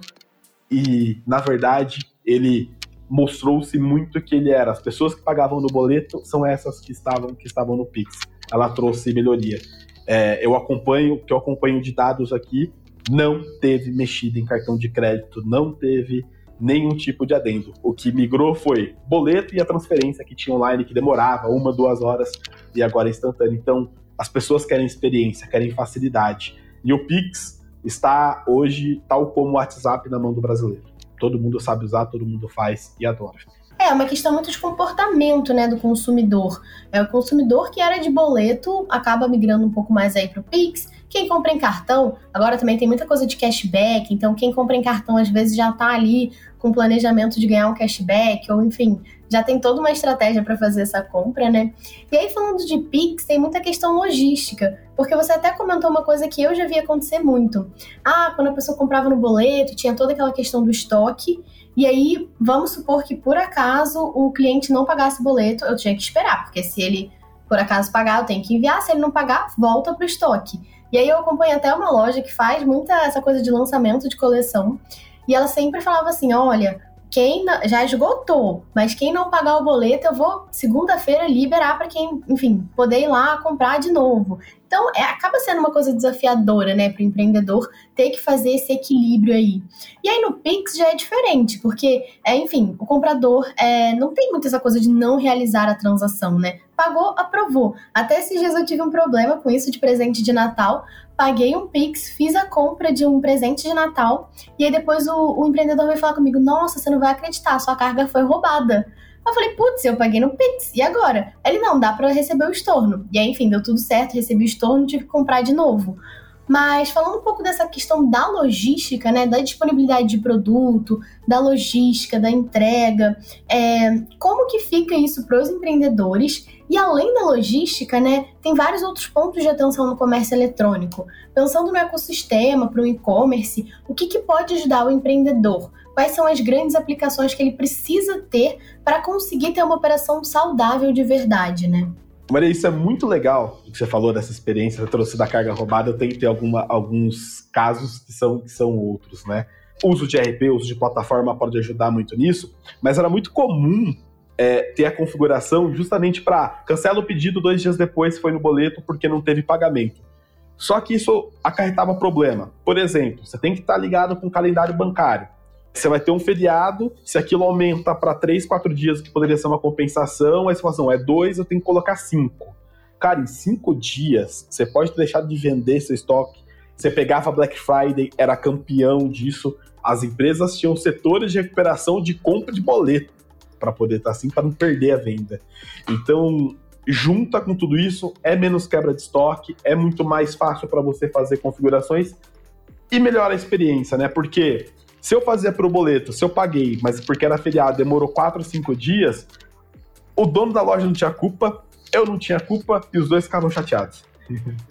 E, na verdade, ele mostrou-se muito que ele era. As pessoas que pagavam no boleto são essas que estavam, que estavam no Pix. Ela trouxe melhoria. É, eu acompanho, que eu acompanho de dados aqui, não teve mexida em cartão de crédito, não teve nenhum tipo de adendo. O que migrou foi boleto e a transferência que tinha online, que demorava uma, duas horas, e agora é instantâneo. Então, as pessoas querem experiência, querem facilidade. E o Pix está hoje, tal como o WhatsApp, na mão do brasileiro todo mundo sabe usar, todo mundo faz e adora. É uma questão muito de comportamento, né, do consumidor. É o consumidor que era de boleto acaba migrando um pouco mais aí para o Pix. Quem compra em cartão, agora também tem muita coisa de cashback, então quem compra em cartão às vezes já está ali com planejamento de ganhar um cashback, ou enfim, já tem toda uma estratégia para fazer essa compra, né? E aí, falando de Pix, tem muita questão logística, porque você até comentou uma coisa que eu já vi acontecer muito. Ah, quando a pessoa comprava no boleto, tinha toda aquela questão do estoque, e aí, vamos supor que por acaso o cliente não pagasse o boleto, eu tinha que esperar, porque se ele por acaso pagar, eu tenho que enviar, se ele não pagar, volta para o estoque. E aí eu acompanho até uma loja que faz muita essa coisa de lançamento de coleção. E ela sempre falava assim: olha, quem já esgotou, mas quem não pagar o boleto, eu vou segunda-feira liberar para quem, enfim, poder ir lá comprar de novo. Então, é, acaba sendo uma coisa desafiadora, né, para o empreendedor ter que fazer esse equilíbrio aí. E aí no Pix já é diferente, porque, é, enfim, o comprador é, não tem muito essa coisa de não realizar a transação, né? Pagou, aprovou. Até esses dias eu tive um problema com isso de presente de Natal. Paguei um Pix, fiz a compra de um presente de Natal, e aí depois o, o empreendedor veio falar comigo: Nossa, você não vai acreditar, sua carga foi roubada. Eu falei, putz, eu paguei no Pix, e agora? Ele, não, dá para receber o estorno. E aí, enfim, deu tudo certo, recebi o estorno, tive que comprar de novo. Mas falando um pouco dessa questão da logística, né, da disponibilidade de produto, da logística, da entrega, é, como que fica isso para os empreendedores? E além da logística, né, tem vários outros pontos de atenção no comércio eletrônico. Pensando no ecossistema, para o e-commerce, o que, que pode ajudar o empreendedor? Quais são as grandes aplicações que ele precisa ter para conseguir ter uma operação saudável de verdade, né? Maria, isso é muito legal o que você falou dessa experiência, você trouxe da carga roubada. Eu tenho que ter alguma, alguns casos que são, que são outros, né? Uso de RP, uso de plataforma pode ajudar muito nisso, mas era muito comum é, ter a configuração justamente para cancela o pedido dois dias depois se foi no boleto porque não teve pagamento. Só que isso acarretava problema. Por exemplo, você tem que estar ligado com o calendário bancário. Você vai ter um feriado, se aquilo aumenta para 3, 4 dias, que poderia ser uma compensação, aí você fala assim, é 2, eu tenho que colocar 5. Cara, em 5 dias, você pode ter deixado de vender seu estoque. Você pegava Black Friday, era campeão disso. As empresas tinham setores de recuperação de compra de boleto para poder estar tá assim, para não perder a venda. Então, junta com tudo isso, é menos quebra de estoque, é muito mais fácil para você fazer configurações e melhora a experiência, né? Porque se eu fazia pro boleto, se eu paguei, mas porque era feriado, demorou 4 ou 5 dias, o dono da loja não tinha culpa, eu não tinha culpa e os dois ficavam chateados.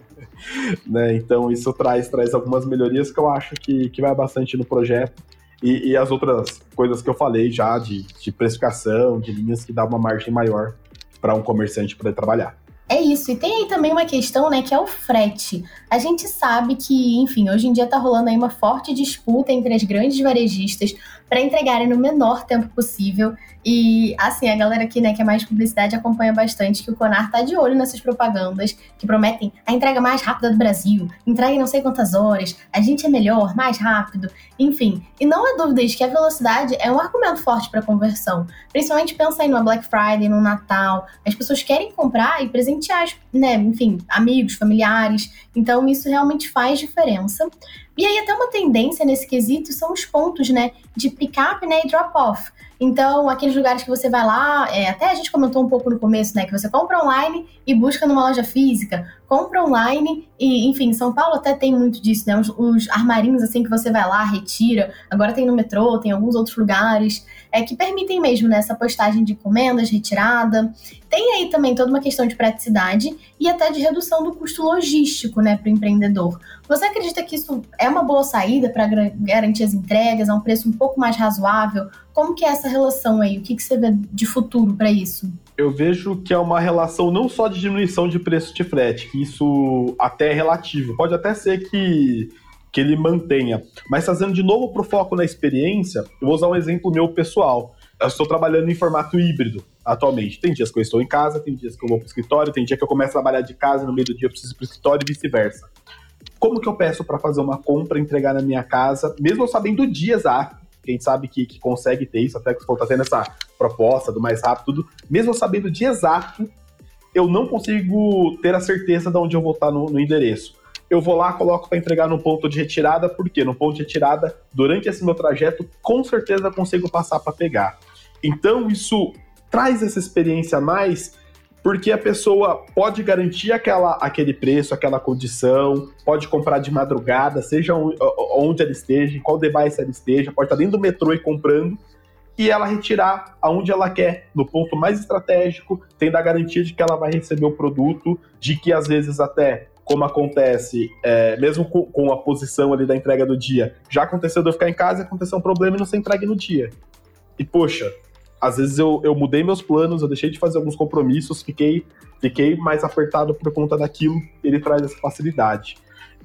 né? Então isso traz, traz algumas melhorias que eu acho que, que vai bastante no projeto. E, e as outras coisas que eu falei já, de, de precificação, de linhas que dá uma margem maior para um comerciante poder trabalhar. É isso, e tem aí também uma questão, né, que é o frete. A gente sabe que, enfim, hoje em dia tá rolando aí uma forte disputa entre as grandes varejistas para entregarem no menor tempo possível. E, assim, a galera aqui, né, que é mais publicidade, acompanha bastante que o Conar tá de olho nessas propagandas que prometem a entrega mais rápida do Brasil, entrega em não sei quantas horas, a gente é melhor, mais rápido, enfim. E não há dúvidas que a velocidade é um argumento forte para conversão. Principalmente pensa aí no Black Friday, no Natal. As pessoas querem comprar e presentear, né, enfim, amigos, familiares. Então, isso realmente faz diferença. E aí, até uma tendência nesse quesito são os pontos, né, de pick-up né, e drop-off. Então, aqueles lugares que você vai lá, é, até a gente comentou um pouco no começo, né? Que você compra online e busca numa loja física. Compra online e, enfim, São Paulo até tem muito disso, né? Os, os armarinhos, assim, que você vai lá, retira. Agora tem no metrô, tem alguns outros lugares é, que permitem mesmo né, essa postagem de encomendas, retirada. Tem aí também toda uma questão de praticidade e até de redução do custo logístico né, para o empreendedor. Você acredita que isso é uma boa saída para garantir as entregas a um preço um pouco mais razoável? Como que é essa relação aí? O que, que você vê de futuro para isso? Eu vejo que é uma relação não só de diminuição de preço de frete, que isso até é relativo. Pode até ser que que ele mantenha. Mas trazendo de novo para o foco na experiência, eu vou usar um exemplo meu pessoal. Eu estou trabalhando em formato híbrido atualmente. Tem dias que eu estou em casa, tem dias que eu vou para o escritório, tem dia que eu começo a trabalhar de casa no meio do dia eu preciso ir para o escritório e vice-versa. Como que eu peço para fazer uma compra, entregar na minha casa, mesmo eu sabendo o dia exato, quem sabe que, que consegue ter isso, até que está tendo essa proposta do mais rápido, tudo, mesmo sabendo dia exato, eu não consigo ter a certeza de onde eu vou estar no, no endereço eu vou lá, coloco para entregar no ponto de retirada, porque no ponto de retirada, durante esse meu trajeto, com certeza consigo passar para pegar. Então, isso traz essa experiência a mais, porque a pessoa pode garantir aquela, aquele preço, aquela condição, pode comprar de madrugada, seja onde ela esteja, em qual device ela esteja, pode estar dentro do metrô e comprando, e ela retirar aonde ela quer, no ponto mais estratégico, tendo a garantia de que ela vai receber o produto, de que às vezes até como acontece, é, mesmo com, com, a posição ali da entrega do dia, já aconteceu de eu ficar em casa e aconteceu um problema e não ser entregue no dia. E, poxa, às vezes eu, eu mudei meus planos, eu deixei de fazer alguns compromissos, fiquei, fiquei mais apertado por conta daquilo, ele traz essa facilidade.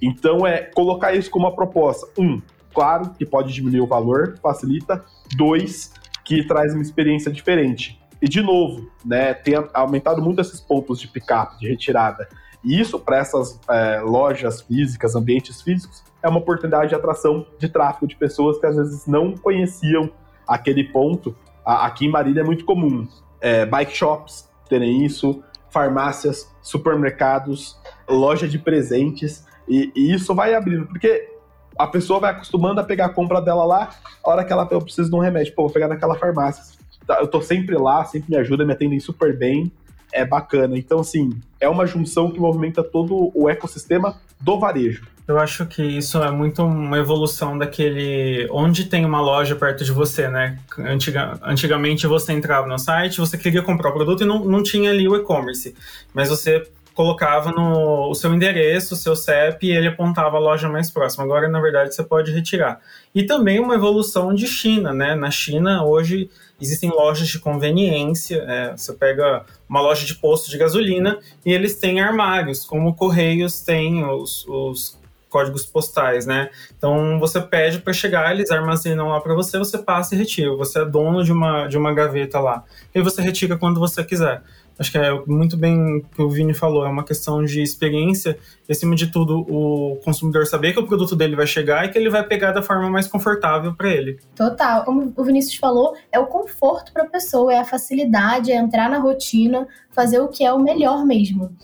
Então, é colocar isso como uma proposta. Um, claro que pode diminuir o valor, facilita. Dois, que traz uma experiência diferente. E, de novo, né, tem aumentado muito esses pontos de pick-up, de retirada. E isso, para essas é, lojas físicas, ambientes físicos, é uma oportunidade de atração de tráfego de pessoas que às vezes não conheciam aquele ponto. Aqui em Marília é muito comum é, bike shops terem isso, farmácias, supermercados, loja de presentes, e, e, isso vai abrindo, porque a pessoa vai acostumando a pegar a compra dela lá, a hora que ela eu preciso de um remédio, pô, vou pegar naquela farmácia. Tá, eu tô sempre lá, sempre me ajuda, me atendem super bem, é bacana. Então, assim, é uma junção que movimenta todo o ecossistema do varejo. Eu acho que isso é muito uma evolução daquele onde tem uma loja perto de você, né? Antiga, antigamente você entrava no site, você queria comprar o produto e não, não tinha ali o e-commerce, mas você colocava no o seu endereço, o seu CEP e ele apontava a loja mais próxima. Agora, na verdade, você pode retirar. E também uma evolução de China, né? Na China, hoje, existem lojas de conveniência. É, você pega uma loja de posto de gasolina e eles têm armários, como Correios tem os, os códigos postais, né? Então você pede para chegar, eles armazenam lá para você, você passa e retira. Você é dono de uma, de uma gaveta lá. E você retira quando você quiser. Acho que é muito bem o que o Vini falou, é uma questão de experiência e, acima de tudo, o consumidor saber que o produto dele vai chegar e que ele vai pegar da forma mais confortável para ele. Total. Como o Vinícius falou, é o conforto para a pessoa, é a facilidade, é entrar na rotina, fazer o que é o melhor mesmo.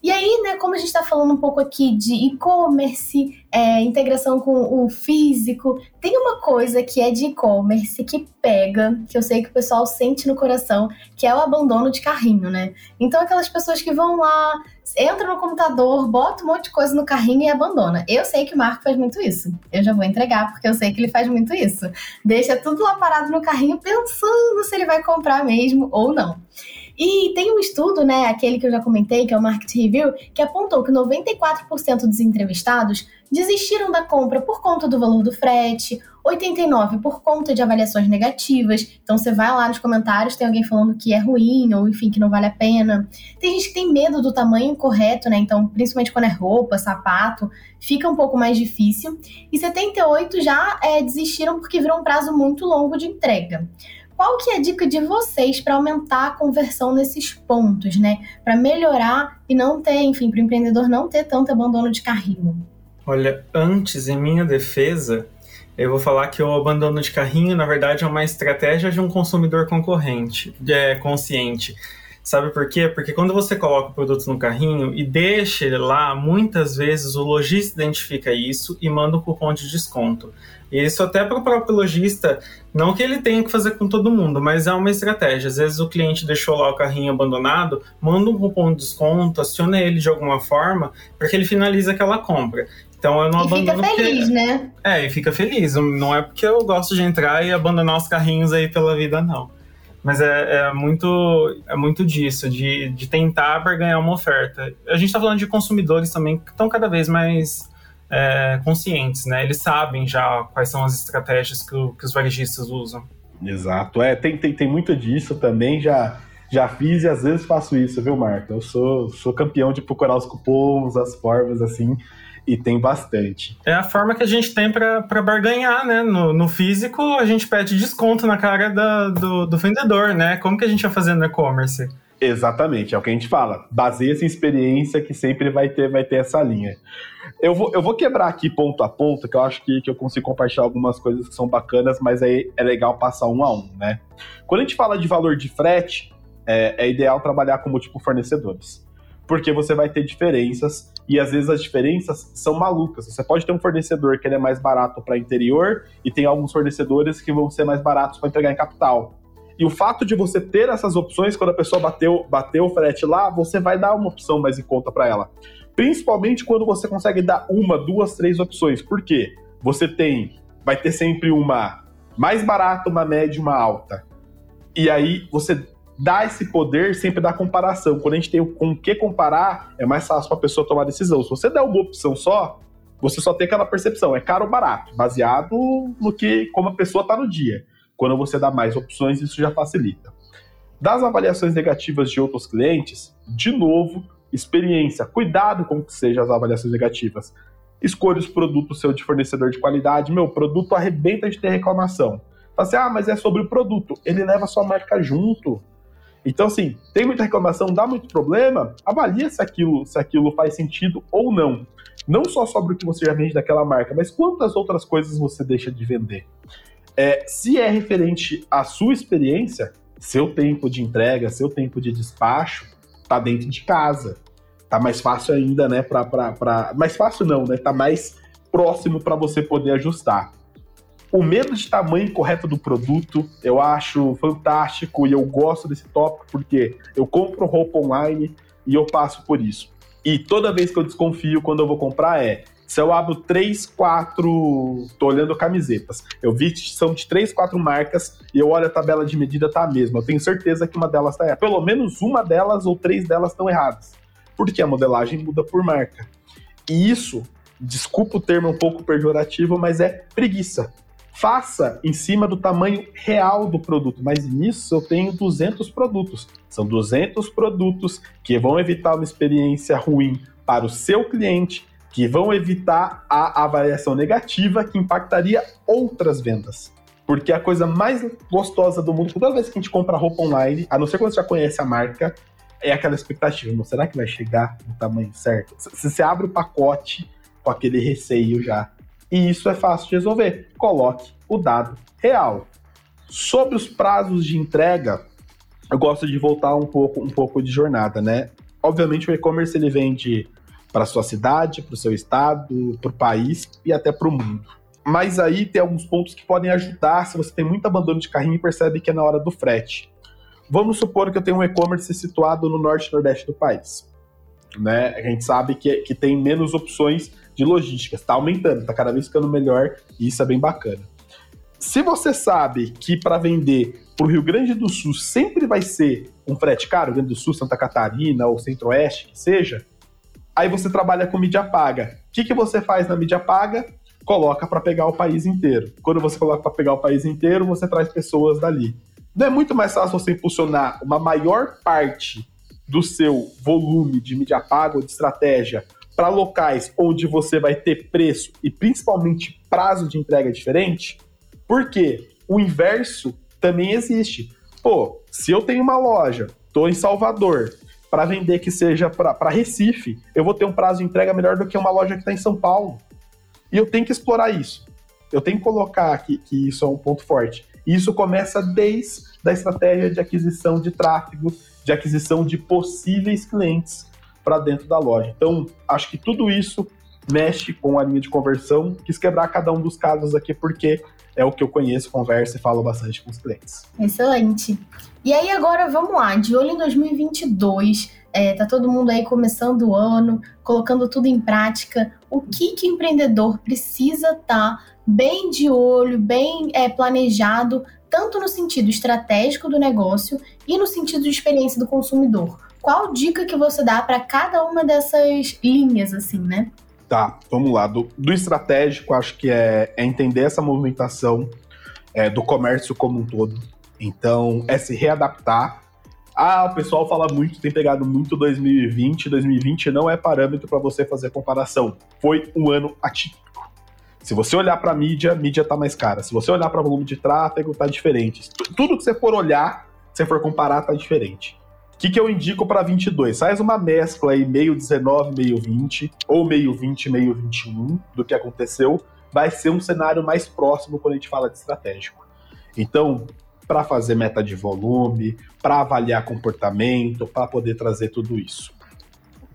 E aí, né, como a gente está falando um pouco aqui de e-commerce, é, integração com o físico, tem uma coisa que é de e-commerce que pega, que eu sei que o pessoal sente no coração, que é o abandono de carrinho, né? Então, aquelas pessoas que vão lá, entram no computador, botam um monte de coisa no carrinho e abandona. Eu sei que o Marco faz muito isso. Eu já vou entregar, porque eu sei que ele faz muito isso. Deixa tudo lá parado no carrinho, pensando se ele vai comprar mesmo ou não. E tem um estudo, né, aquele que eu já comentei, que é o Market Review, que apontou que 94% dos entrevistados desistiram da compra por conta do valor do frete, 89% por conta de avaliações negativas. Então você vai lá nos comentários, tem alguém falando que é ruim ou enfim, que não vale a pena. Tem gente que tem medo do tamanho correto, né? Então, principalmente quando é roupa, sapato, fica um pouco mais difícil. E 78 já é, desistiram porque virou um prazo muito longo de entrega qual que é a dica de vocês para aumentar a conversão nesses pontos, né? Para melhorar e não ter, enfim, para o empreendedor não ter tanto abandono de carrinho? Olha, antes, em minha defesa, eu vou falar que o abandono de carrinho, na verdade, é uma estratégia de um consumidor concorrente, é, consciente. Sabe por quê? Porque quando você coloca o produto no carrinho e deixa ele lá, muitas vezes o lojista identifica isso e manda um cupom de desconto. Isso até para o próprio lojista, não que ele tenha que fazer com todo mundo, mas é uma estratégia. Às vezes o cliente deixou lá o carrinho abandonado, manda um cupom de desconto, aciona ele de alguma forma, para que ele finalize aquela compra. Então eu não e abandono. Fica feliz, porque... né? É, e fica feliz. Não é porque eu gosto de entrar e abandonar os carrinhos aí pela vida, não. Mas é, é, muito, é muito disso, de, de tentar ganhar uma oferta. A gente está falando de consumidores também que estão cada vez mais é, conscientes, né? Eles sabem já quais são as estratégias que, o, que os varejistas usam. Exato. É, tem, tem, tem muito disso também, já, já fiz e às vezes faço isso, viu, Marco? Eu sou, sou campeão de procurar os cupons, as formas, assim e tem bastante. É a forma que a gente tem para barganhar, né? No, no, físico, a gente pede desconto na cara da, do, do vendedor, né? Como que a gente vai fazer no e-commerce? Exatamente, é o que a gente fala. Baseia-se em experiência que sempre vai ter, vai ter essa linha. Eu vou, eu vou quebrar aqui ponto a ponto, que eu acho que, que eu consigo compartilhar algumas coisas que são bacanas, mas aí é legal passar um a um, né? Quando a gente fala de valor de frete, é, é ideal trabalhar com múltiplos fornecedores. Porque você vai ter diferenças e às vezes as diferenças são malucas. Você pode ter um fornecedor que ele é mais barato para interior e tem alguns fornecedores que vão ser mais baratos para entregar em capital. E o fato de você ter essas opções, quando a pessoa bateu, bateu o frete lá, você vai dar uma opção mais em conta para ela. Principalmente quando você consegue dar uma, duas, três opções. Por quê? Você tem, vai ter sempre uma mais barata, uma média, uma alta. E aí você dá esse poder sempre da comparação. Quando a gente tem com o que comparar, é mais fácil para a pessoa tomar decisão. Se você der uma opção só, você só tem aquela percepção, é caro ou barato, baseado no que como a pessoa está no dia. Quando você dá mais opções, isso já facilita. Das avaliações negativas de outros clientes, de novo, experiência. Cuidado com que sejam as avaliações negativas. Escolha os produtos seu de fornecedor de qualidade. Meu produto arrebenta de ter reclamação Fala assim, ah, mas é sobre o produto. Ele leva a sua marca junto. Então, assim, tem muita reclamação, dá muito problema, avalia se aquilo, se aquilo faz sentido ou não. Não só sobre o que você já vende daquela marca, mas quantas outras coisas você deixa de vender. É, se é referente à sua experiência, seu tempo de entrega, seu tempo de despacho, tá dentro de casa. Tá mais fácil ainda, né? Pra, pra, pra... Mais fácil não, né? Tá mais próximo para você poder ajustar. O medo de tamanho correto do produto eu acho fantástico e eu gosto desse tópico porque eu compro roupa online e eu passo por isso. E toda vez que eu desconfio quando eu vou comprar é se eu abro três, quatro. tô olhando camisetas. Eu vi que são de três, quatro marcas e eu olho a tabela de medida, tá a mesma. Eu tenho certeza que uma delas tá errada. Pelo menos uma delas ou três delas estão erradas. Porque a modelagem muda por marca. E isso, desculpa o termo um pouco pejorativo, mas é preguiça faça em cima do tamanho real do produto. Mas nisso eu tenho 200 produtos. São 200 produtos que vão evitar uma experiência ruim para o seu cliente, que vão evitar a avaliação negativa que impactaria outras vendas. Porque a coisa mais gostosa do mundo, toda vez que a gente compra roupa online, a não ser quando você já conhece a marca, é aquela expectativa. Não, será que vai chegar no tamanho certo? Se você abre o pacote com aquele receio já e isso é fácil de resolver. Coloque o dado real. Sobre os prazos de entrega, eu gosto de voltar um pouco, um pouco de jornada, né? Obviamente o e-commerce ele vende para sua cidade, para o seu estado, para o país e até para o mundo. Mas aí tem alguns pontos que podem ajudar se você tem muito abandono de carrinho e percebe que é na hora do frete. Vamos supor que eu tenho um e-commerce situado no norte e nordeste do país. Né? A gente sabe que, que tem menos opções de logística. Está aumentando, está cada vez ficando melhor e isso é bem bacana. Se você sabe que para vender para o Rio Grande do Sul sempre vai ser um frete caro, Rio Grande do Sul, Santa Catarina ou Centro-Oeste, que seja, aí você trabalha com mídia paga. O que, que você faz na mídia paga? Coloca para pegar o país inteiro. Quando você coloca para pegar o país inteiro, você traz pessoas dali. Não é muito mais fácil você impulsionar uma maior parte do seu volume de mídia paga ou de estratégia para locais onde você vai ter preço e principalmente prazo de entrega diferente, porque o inverso também existe. Pô, se eu tenho uma loja, tô em Salvador, para vender que seja para Recife, eu vou ter um prazo de entrega melhor do que uma loja que está em São Paulo. E eu tenho que explorar isso. Eu tenho que colocar aqui que isso é um ponto forte. E isso começa desde a estratégia de aquisição de tráfego, de aquisição de possíveis clientes para dentro da loja. Então, acho que tudo isso mexe com a linha de conversão. Quis quebrar cada um dos casos aqui porque é o que eu conheço, converso e falo bastante com os clientes. Excelente. E aí agora vamos lá, de olho em 2022, é, tá todo mundo aí começando o ano, colocando tudo em prática. O que que empreendedor precisa estar tá bem de olho, bem é, planejado, tanto no sentido estratégico do negócio e no sentido de experiência do consumidor? qual dica que você dá para cada uma dessas linhas, assim, né? Tá, vamos lá. Do, do estratégico, acho que é, é entender essa movimentação é, do comércio como um todo. Então, é se readaptar. Ah, o pessoal fala muito, tem pegado muito 2020. 2020 não é parâmetro para você fazer comparação. Foi um ano atípico. Se você olhar para mídia, mídia tá mais cara. Se você olhar para volume de tráfego, tá diferente. Tudo que você for olhar, você for comparar, tá diferente. O que, que eu indico para 22? Faz uma mescla aí, meio 19, meio 20, ou meio 20, meio 21, do que aconteceu. Vai ser um cenário mais próximo quando a gente fala de estratégico. Então, para fazer meta de volume, para avaliar comportamento, para poder trazer tudo isso.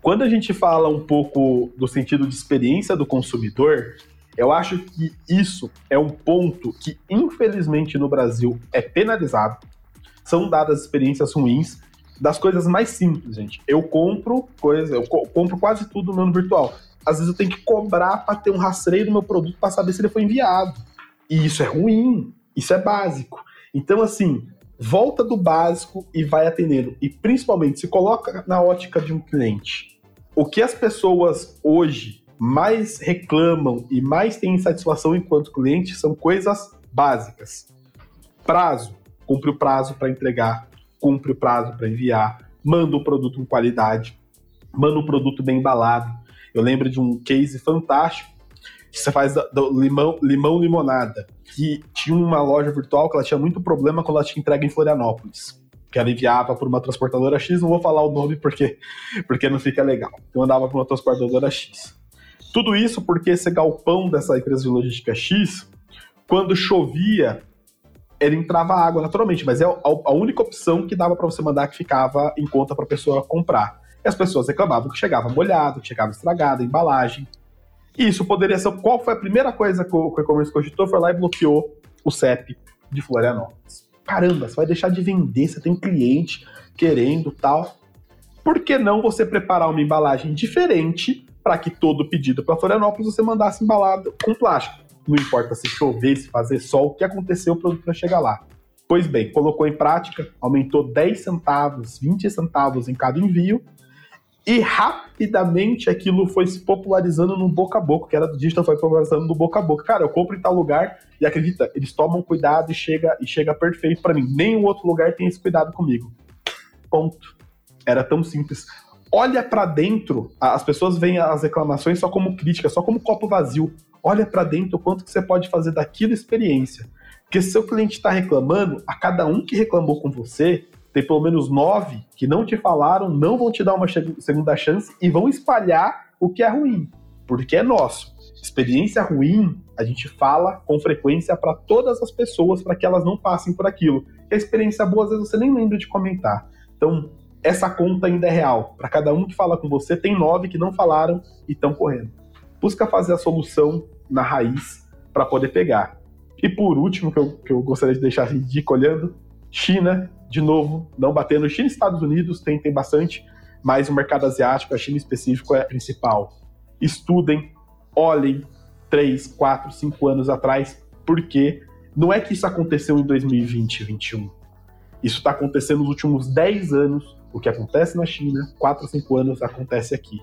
Quando a gente fala um pouco do sentido de experiência do consumidor, eu acho que isso é um ponto que, infelizmente, no Brasil é penalizado. São dadas experiências ruins das coisas mais simples, gente. Eu compro coisa, eu co compro quase tudo no ano virtual. Às vezes eu tenho que cobrar para ter um rastreio do meu produto para saber se ele foi enviado. E isso é ruim, isso é básico. Então, assim, volta do básico e vai atendendo. E principalmente, se coloca na ótica de um cliente. O que as pessoas hoje mais reclamam e mais têm insatisfação enquanto cliente são coisas básicas. Prazo, cumpre o prazo para entregar cumpre o prazo para enviar, manda o produto com qualidade, manda o produto bem embalado. Eu lembro de um case fantástico que você faz do limão, limão limonada. Que tinha uma loja virtual que ela tinha muito problema quando ela tinha entrega em Florianópolis. Que ela enviava por uma transportadora X, não vou falar o nome porque, porque não fica legal. Então andava por uma transportadora X. Tudo isso porque esse galpão dessa empresa de logística X, quando chovia, ele entrava água naturalmente, mas é a, única opção que dava para você mandar que ficava em conta para a pessoa comprar. E as pessoas reclamavam que chegava molhado, que chegava estragado, embalagem. E isso poderia ser. Qual foi a primeira coisa que o, e-commerce cogitou? Foi lá e bloqueou o CEP de Florianópolis. Caramba, você vai deixar de vender, você tem cliente querendo tal. Por que não você preparar uma embalagem diferente para que todo pedido para Florianópolis você mandasse embalado com plástico? Não importa se chover, se fazer sol, o que aconteceu, o produto vai chegar lá. Pois bem, colocou em prática, aumentou 10 centavos, 20 centavos em cada envio, e rapidamente aquilo foi se popularizando no boca a boca, que era do digital, foi popularizando no boca a boca. Cara, eu compro em tal lugar e acredita, eles tomam cuidado e chega, e chega perfeito para mim. Nenhum outro lugar tem esse cuidado comigo. Ponto. Era tão simples. Olha para dentro, as pessoas veem as reclamações só como crítica, só como copo vazio. Olha para dentro o quanto que você pode fazer daquilo experiência. Porque se seu cliente está reclamando, a cada um que reclamou com você, tem pelo menos nove que não te falaram, não vão te dar uma segunda chance e vão espalhar o que é ruim, porque é nosso. Experiência ruim, a gente fala com frequência para todas as pessoas para que elas não passem por aquilo. E a experiência boa, às vezes você nem lembra de comentar. Então, essa conta ainda é real. Para cada um que fala com você, tem nove que não falaram e estão correndo. Busca fazer a solução na raiz para poder pegar. E por último, que eu, que eu gostaria de deixar de dica olhando, China de novo, não batendo. China e Estados Unidos tem, tem bastante, mas o mercado asiático, a China específico, é a principal. Estudem, olhem 3, 4, 5 anos atrás, porque não é que isso aconteceu em 2020 2021. Isso está acontecendo nos últimos 10 anos. O que acontece na China, 4 ou 5 anos, acontece aqui.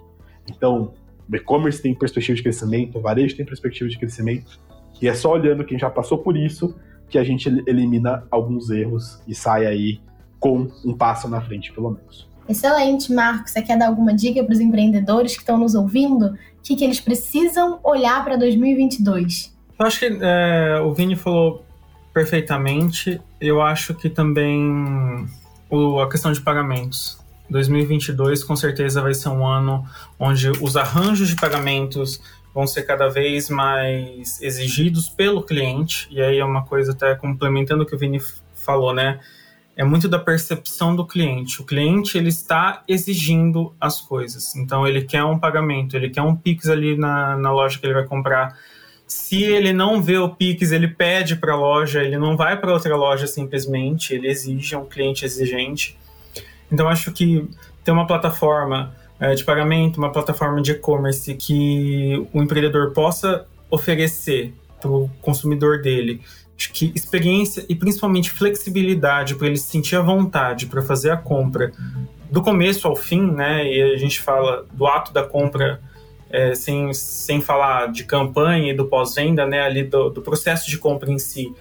Então, o e-commerce tem perspectiva de crescimento, o varejo tem perspectiva de crescimento, e é só olhando quem já passou por isso que a gente elimina alguns erros e sai aí com um passo na frente, pelo menos. Excelente, Marcos. Você quer dar alguma dica para os empreendedores que estão nos ouvindo? O que, que eles precisam olhar para 2022? Eu acho que é, o Vini falou perfeitamente. Eu acho que também o, a questão de pagamentos. 2022 com certeza vai ser um ano onde os arranjos de pagamentos vão ser cada vez mais exigidos pelo cliente, e aí é uma coisa até complementando o que o Vini falou, né? É muito da percepção do cliente. O cliente ele está exigindo as coisas. Então ele quer um pagamento, ele quer um Pix ali na, na loja que ele vai comprar. Se ele não vê o Pix, ele pede para a loja, ele não vai para outra loja simplesmente, ele exige, é um cliente exigente. Então acho que ter uma plataforma é, de pagamento, uma plataforma de e-commerce que o empreendedor possa oferecer para o consumidor dele que experiência e principalmente flexibilidade para ele se sentir à vontade para fazer a compra do começo ao fim, né? E a gente fala do ato da compra é, sem, sem falar de campanha e do pós-venda, né? Ali do, do processo de compra em si.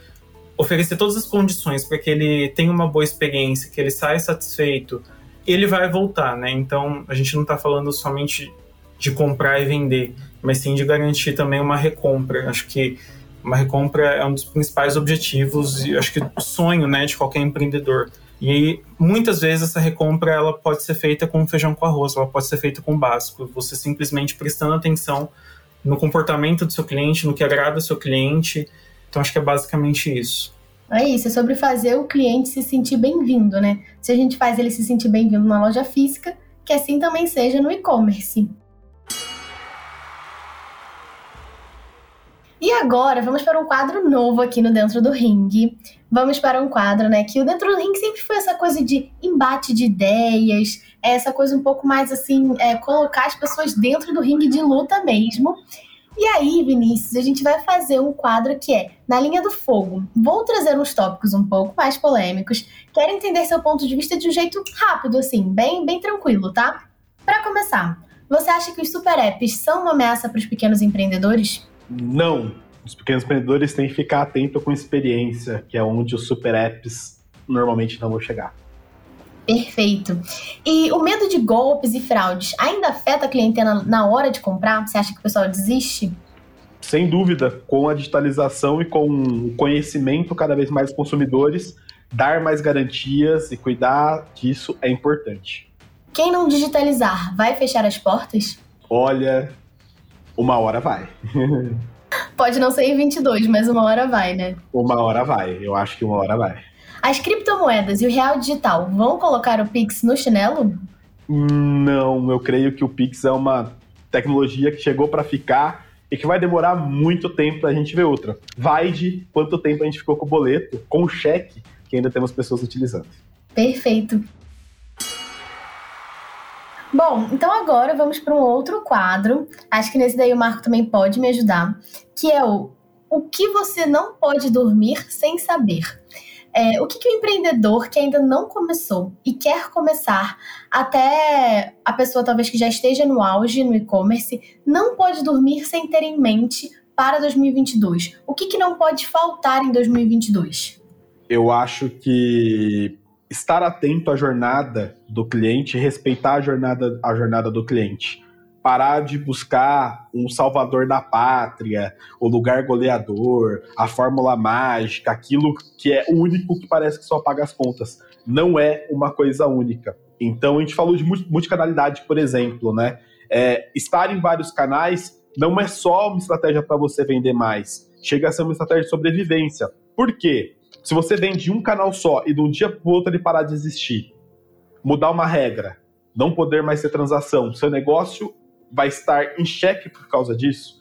Oferecer todas as condições para que ele tenha uma boa experiência, que ele saia satisfeito, ele vai voltar, né? Então a gente não está falando somente de comprar e vender, mas sim de garantir também uma recompra. Acho que uma recompra é um dos principais objetivos e acho que o sonho, né, de qualquer empreendedor. E aí, muitas vezes essa recompra ela pode ser feita com feijão com arroz, ela pode ser feita com básico. Você simplesmente prestando atenção no comportamento do seu cliente, no que agrada o seu cliente. Então acho que é basicamente isso. É isso, é sobre fazer o cliente se sentir bem-vindo, né? Se a gente faz ele se sentir bem-vindo na loja física, que assim também seja no e-commerce. E agora vamos para um quadro novo aqui no Dentro do Ring. Vamos para um quadro, né? Que o Dentro do Ring sempre foi essa coisa de embate de ideias, essa coisa um pouco mais assim, é, colocar as pessoas dentro do ringue de luta mesmo. E aí, Vinícius, a gente vai fazer um quadro que é Na Linha do Fogo. Vou trazer uns tópicos um pouco mais polêmicos. Quero entender seu ponto de vista de um jeito rápido, assim, bem, bem tranquilo, tá? Para começar, você acha que os super apps são uma ameaça para os pequenos empreendedores? Não. Os pequenos empreendedores têm que ficar atento com experiência, que é onde os super apps normalmente não vão chegar. Perfeito. E o medo de golpes e fraudes ainda afeta a clientela na hora de comprar? Você acha que o pessoal desiste? sem dúvida, com a digitalização e com o conhecimento cada vez mais dos consumidores, dar mais garantias e cuidar disso é importante. Quem não digitalizar vai fechar as portas? Olha, uma hora vai. Pode não ser em 22, mas uma hora vai, né? Uma hora vai, eu acho que uma hora vai. As criptomoedas e o real digital vão colocar o Pix no chinelo? Não, eu creio que o Pix é uma tecnologia que chegou para ficar e que vai demorar muito tempo para a gente ver outra. Vai de quanto tempo a gente ficou com o boleto, com o cheque, que ainda temos pessoas utilizando. Perfeito. Bom, então agora vamos para um outro quadro. Acho que nesse daí o Marco também pode me ajudar, que é o o que você não pode dormir sem saber. É, o que, que o empreendedor que ainda não começou e quer começar, até a pessoa talvez que já esteja no auge no e-commerce, não pode dormir sem ter em mente para 2022? O que, que não pode faltar em 2022? Eu acho que estar atento à jornada do cliente, respeitar a jornada, a jornada do cliente parar de buscar um salvador da pátria, o lugar goleador, a fórmula mágica, aquilo que é único que parece que só paga as contas. Não é uma coisa única. Então a gente falou de multicanalidade, por exemplo, né? É, estar em vários canais não é só uma estratégia para você vender mais, chega a ser uma estratégia de sobrevivência. Por quê? Se você vende um canal só e de um dia para o outro ele parar de existir, mudar uma regra, não poder mais ter transação, seu negócio vai estar em xeque por causa disso.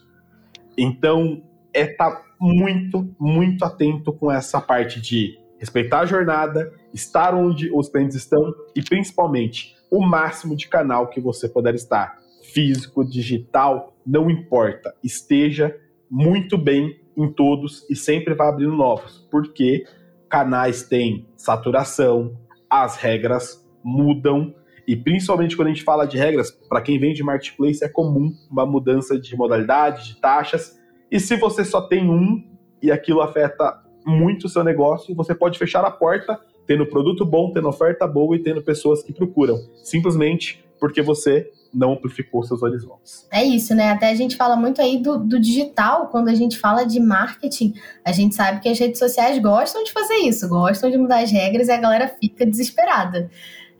Então, é estar tá muito, muito atento com essa parte de respeitar a jornada, estar onde os clientes estão e, principalmente, o máximo de canal que você puder estar. Físico, digital, não importa. Esteja muito bem em todos e sempre vai abrindo novos, porque canais têm saturação, as regras mudam e principalmente quando a gente fala de regras, para quem vem de marketplace é comum uma mudança de modalidade, de taxas. E se você só tem um e aquilo afeta muito o seu negócio, você pode fechar a porta tendo produto bom, tendo oferta boa e tendo pessoas que procuram, simplesmente porque você não amplificou seus horizontes. É isso, né? Até a gente fala muito aí do, do, digital, quando a gente fala de marketing, a gente sabe que as redes sociais gostam de fazer isso, gostam de mudar as regras e a galera fica desesperada.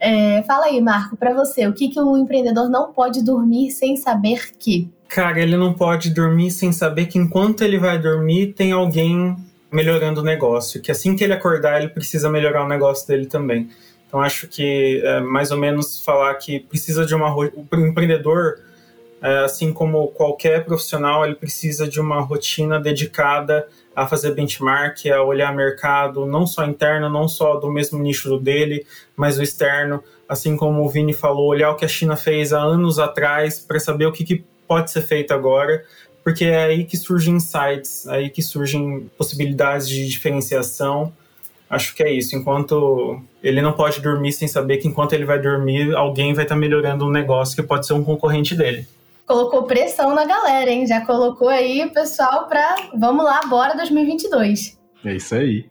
É, fala aí, Marco, para você, o que, que o empreendedor não pode dormir sem saber que? Cara, ele não pode dormir sem saber que enquanto ele vai dormir, tem alguém melhorando o negócio. Que assim que ele acordar, ele precisa melhorar o negócio dele também. Então, acho que é mais ou menos falar que precisa de uma. O empreendedor, assim como qualquer profissional, ele precisa de uma rotina dedicada a fazer benchmark, a olhar mercado, não só interno, não só do mesmo nicho dele, mas o externo, assim como o Vini falou, olhar o que a China fez há anos atrás para saber o que, que pode ser feito agora, porque é aí que surgem insights, é aí que surgem possibilidades de diferenciação. Acho que é isso. Enquanto ele não pode dormir sem saber que enquanto ele vai dormir, alguém vai estar tá melhorando um negócio que pode ser um concorrente dele colocou pressão na galera, hein? Já colocou aí o pessoal pra vamos lá, bora 2022. É isso aí.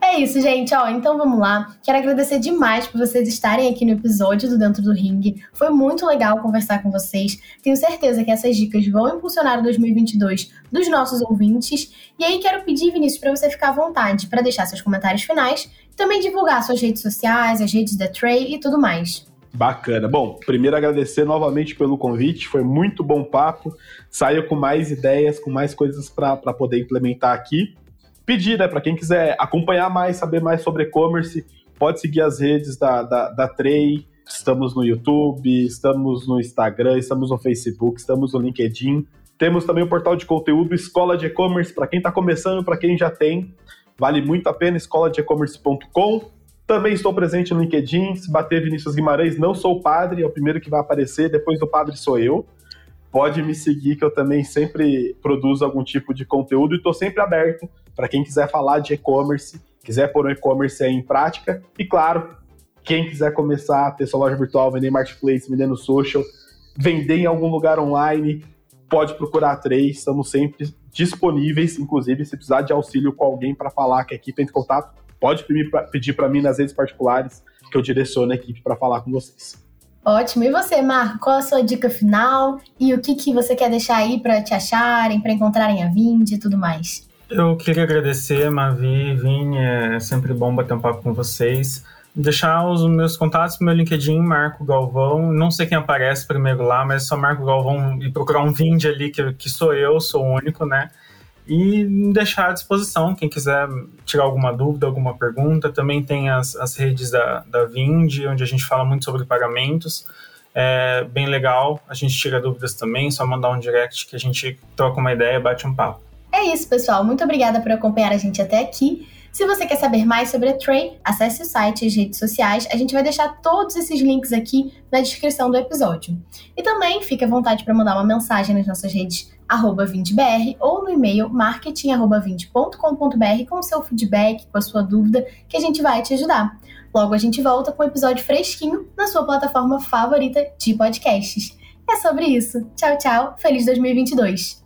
É isso, gente. Ó, então vamos lá. Quero agradecer demais por vocês estarem aqui no episódio do Dentro do Ring. Foi muito legal conversar com vocês. Tenho certeza que essas dicas vão impulsionar o 2022 dos nossos ouvintes. E aí quero pedir, Vinícius, para você ficar à vontade para deixar seus comentários finais também divulgar suas redes sociais, as redes da Trey e tudo mais. Bacana. Bom, primeiro agradecer novamente pelo convite, foi muito bom papo. Saiu com mais ideias, com mais coisas para poder implementar aqui pedir, né, para quem quiser acompanhar mais, saber mais sobre e-commerce, pode seguir as redes da, da, da Trey. Estamos no YouTube, estamos no Instagram, estamos no Facebook, estamos no LinkedIn. Temos também o portal de conteúdo Escola de E-Commerce, para quem está começando, para quem já tem. Vale muito a pena, escoladeecommerce.com. Também estou presente no LinkedIn. Se bater Vinícius Guimarães, não sou padre, é o primeiro que vai aparecer, depois do padre sou eu. Pode me seguir, que eu também sempre produzo algum tipo de conteúdo e estou sempre aberto para quem quiser falar de e-commerce, quiser pôr o e-commerce em prática. E claro, quem quiser começar a ter sua loja virtual, vender marketplace, vender no social, vender em algum lugar online, pode procurar Três, estamos sempre disponíveis, inclusive se precisar de auxílio com alguém para falar que a equipe entra em contato, pode pedir para mim nas redes particulares que eu direciono a equipe para falar com vocês. Ótimo. E você, Marco, qual a sua dica final? E o que, que você quer deixar aí para te acharem, para encontrarem a Vind e tudo mais? Eu queria agradecer, Mavi, Vini, é sempre bom bater um papo com vocês. Deixar os meus contatos meu LinkedIn, Marco Galvão. Não sei quem aparece primeiro lá, mas é só Marco Galvão e procurar um Vind ali, que, que sou eu, sou o único, né? e deixar à disposição quem quiser tirar alguma dúvida, alguma pergunta. Também tem as, as redes da, da Vind, onde a gente fala muito sobre pagamentos. É bem legal, a gente tira dúvidas também, só mandar um direct que a gente troca uma ideia, bate um papo. É isso, pessoal. Muito obrigada por acompanhar a gente até aqui. Se você quer saber mais sobre a Tray, acesse o site e as redes sociais. A gente vai deixar todos esses links aqui na descrição do episódio. E também fique à vontade para mandar uma mensagem nas nossas redes arroba 20br ou no e-mail marketing.20.com.br com o seu feedback, com a sua dúvida, que a gente vai te ajudar. Logo a gente volta com um episódio fresquinho na sua plataforma favorita de podcasts. É sobre isso. Tchau, tchau. Feliz 2022.